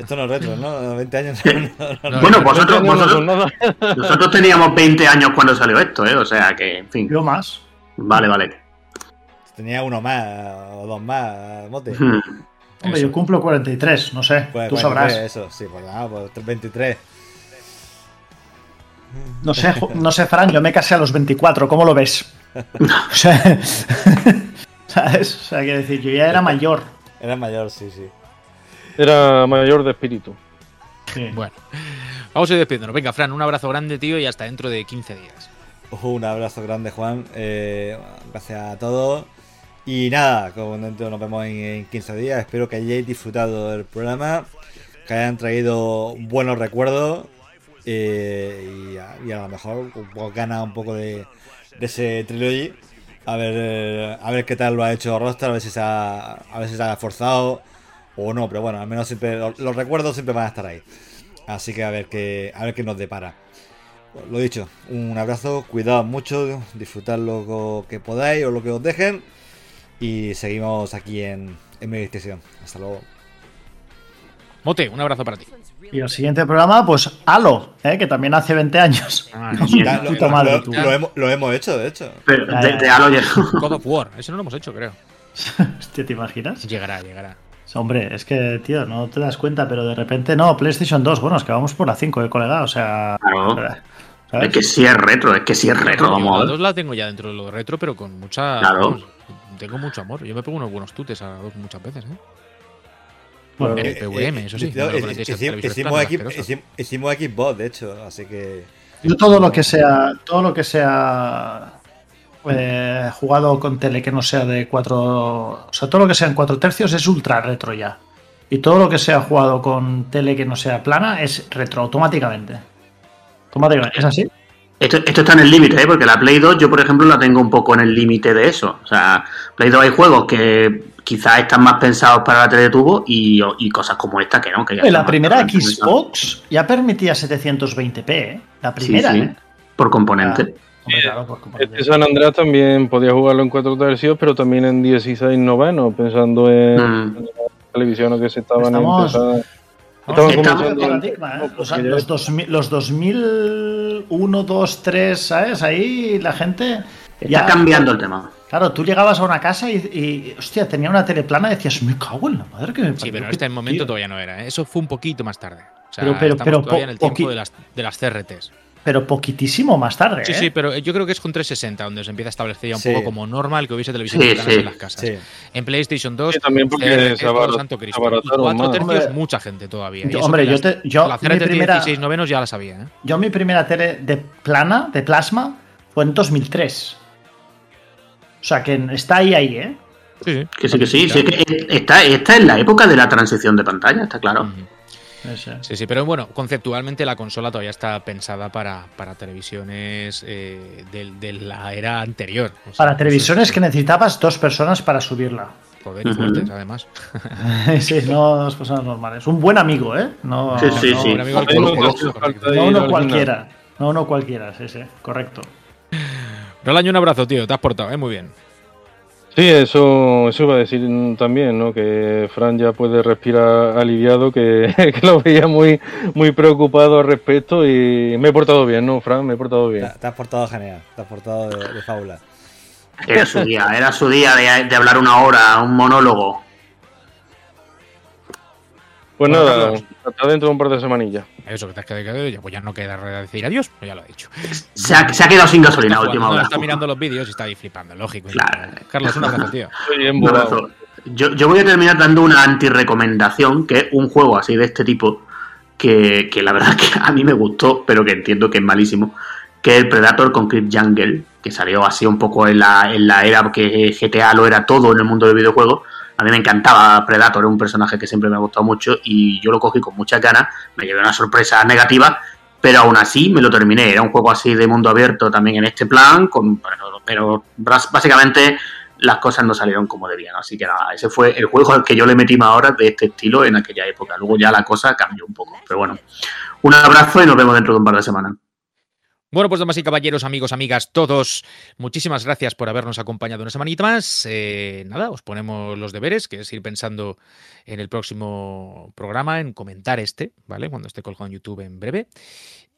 Esto no es retro, ¿no? 20 años. no, no, no. No, Bueno, no, vosotros, 20 años no son vosotros, nosotros teníamos 20 años cuando salió esto, ¿eh? O sea que, en fin. Yo más. Vale, vale. Tenía uno más o dos más, mote. Hmm. Hombre, Eso. yo cumplo 43, no sé. Pues, tú pues, sabrás. pues, Eso, sí, pues nada, pues 23. No sé, no sé, Fran, yo me casé a los 24, ¿cómo lo ves? O sea, ¿sabes? O sea, quiero decir, yo ya era mayor. Era mayor, sí, sí. Era mayor de espíritu. Sí. Bueno, vamos a ir despidiéndonos. Venga, Fran, un abrazo grande, tío, y hasta dentro de 15 días. Un abrazo grande, Juan. Eh, gracias a todos. Y nada, como dentro nos vemos en, en 15 días. Espero que hayáis disfrutado del programa, que hayan traído buenos recuerdos eh, y, a, y a lo mejor pues, gana un poco de, de ese trilogy. A ver, a ver qué tal lo ha hecho Rockstar, a ver si se ha, a ver si se ha esforzado o no, pero bueno, al menos siempre los, recuerdos siempre van a estar ahí. Así que a ver qué, a ver qué nos depara. Lo dicho, un abrazo, cuidado mucho, disfrutad lo que podáis o lo que os dejen. Y seguimos aquí en, en Meditación. Hasta luego. Mote, un abrazo para ti. Y el siguiente programa, pues Halo, ¿eh? que también hace 20 años. Ah, Ya, lo, madre, hemos, lo hemos hecho, de hecho. Pero de, de. Halo ya- God of War, eso no lo hemos hecho, creo. ¿te imaginas? Llegará, llegará. Hombre, es que, tío, no te das cuenta, pero de repente no, PlayStation 2, bueno, es que vamos por la 5, eh, colega, o sea... Claro. ¿sabes? Es que sí es retro, es que sí es retro, Yo vamos la ver. dos la tengo ya dentro de lo retro, pero con mucha. Claro. vamos, tengo mucho amor. Yo me pongo unos buenos tutes a la dos muchas veces, ¿eh? Bueno, En Eh, PVM, eh, eso sí. no, no televisores hicimos, hicim- hicimos Xbox, de hecho, así que. Yo todo lo que sea, todo lo que sea eh, jugado con tele que no sea de 4, o sea, todo lo que sea en 4 tercios es ultra retro ya. Y todo lo que sea jugado con tele que no sea plana es retro automáticamente. Automáticamente, ¿es así? Esto, esto está en el límite, ¿eh? porque la Play 2 yo, por ejemplo, la tengo un poco en el límite de eso. O sea, Play 2 hay juegos que quizás están más pensados para la tele de tubo y, y cosas como esta que no. Que ya La primera. Xbox ya permitía 720p, ¿eh? La primera, Sí, sí, ¿eh? por componente. Claro. Este San Andreas también podía jugarlo en 4 tercios, pero también en 16 novenos, pensando en Mm. las televisiones que se estaban Estamos- empezando. Estamos en paradigma, ¿eh? O sea, porque ya- los, 2000, los 2001, 2, 3, ¿sabes? Ahí la gente... Está cambiando el tema. Claro, tú llegabas a una casa y, y, hostia, tenía una tele plana y decías, me cago en la madre que me Sí, pero en este momento tío". todavía no era. ¿eh? Eso fue un poquito más tarde. O sea, Pero- pero- pero todavía po- en el tiempo de las, de las CRTs. Pero poquitísimo más tarde, Sí, ¿eh? sí, pero yo creo que es con 360 donde se empieza a establecer ya un Sí. poco como normal que hubiese televisión Sí, en las casas. sí. En PlayStation 2, Sí, también porque todo abarat- santo Cristo. cuatro tercios, Hombre, mucha gente todavía. Yo- hombre, yo las- te- yo- la CRT primera- 16 novenos ya la sabía, ¿eh? Yo mi primera tele de plana, de plasma, fue en 2003. O sea, que está ahí, ahí, ¿eh? Sí, sí. Que sí, que sí. sí, es que esta, esta es la época de la transición de pantalla, está claro. Ujú. Sí, sí, pero bueno, conceptualmente la consola todavía está pensada para, para televisiones eh, del- de, la era anterior. O sea, Para televisiones es- que necesitabas dos personas para subirla. Joder, y fuertes, además. sí, no dos personas normales. Un buen amigo, ¿eh? No, Sí, sí, no, sí. un amigo no uno al cualquiera. No uno cualquiera, sí, sí, correcto. Rolaño, un abrazo, tío. Te has portado, ¿eh? Muy bien. Sí, eso, eso iba a decir también, ¿no? Que Fran ya puede respirar aliviado, que, que lo veía muy, muy preocupado al respecto y me he portado bien, ¿no, Fran? Me he portado bien. Te, te has portado genial, te has portado de, de fábula. Era su día, era su día de, de hablar una hora, un monólogo. Pues Bueno, nada, Carlos. hasta dentro de un par de semanillas. Eso que te has quedado, ya, pues ya no queda decir adiós, pues ya lo he dicho. Se ha, se ha quedado sin gasolina a Está, última hora. está mirando los vídeos y está ahí flipando, lógico. Claro. Carlos, un abrazo, tío. Estoy Un. Yo, yo voy a terminar dando una anti-recomendación, que es un juego así de este tipo, que, que la verdad que a mí me gustó, pero que entiendo que es malísimo, que es el Predator con Crypt Jungle, que salió así un poco en la, en la era que GTA lo era todo en el mundo del videojuego. A mí me encantaba Predator, es un personaje que siempre me ha gustado mucho y yo lo cogí con muchas ganas, me llevé una sorpresa negativa, pero aún así me lo terminé. Era un juego así de mundo abierto también en este plan, pero, básicamente las cosas no salieron como debían. Así que nada, ese fue el juego al que yo le metí más horas de este estilo en aquella época. Luego ya la cosa cambió un poco. Pero bueno, un abrazo y nos vemos dentro de un par de semanas. Bueno, pues damas y caballeros, amigos, amigas, todos, muchísimas gracias por habernos acompañado una semanita más. Eh, nada, os ponemos los deberes, que es ir pensando en el próximo programa, en comentar este, ¿vale? Cuando esté colgado en YouTube en breve.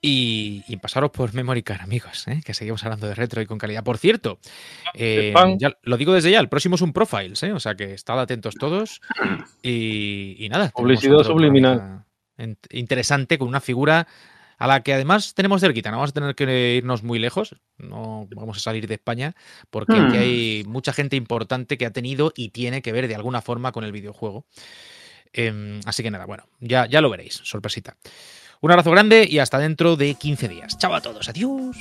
Y, y pasaros por Memory Card, amigos, ¿eh? que seguimos hablando de retro y con calidad. Por cierto, eh, ya, lo digo desde ya, el próximo es un Profiles, ¿eh? o sea que estad atentos todos. Y, y nada. Publicidad subliminal. programa Interesante, con una figura a la que además tenemos cerquita, no vamos a tener que irnos muy lejos, no vamos a salir de España, porque aquí Hmm. hay mucha gente importante que ha tenido y tiene que ver de alguna forma con el videojuego. Em, así que nada, bueno, ya, ya lo veréis, sorpresita. Un abrazo grande y hasta dentro de 15 días. Chao a todos, adiós.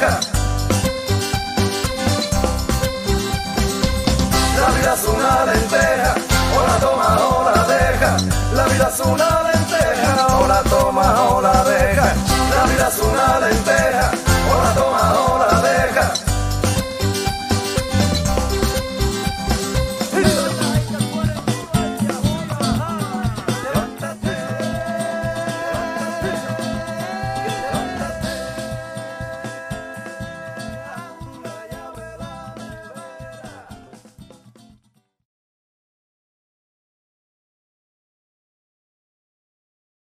La vida es una lenteja, ahora toma, ahora deja. La vida es una lenteja, ahora toma, ahora deja. La vida es una lenteja.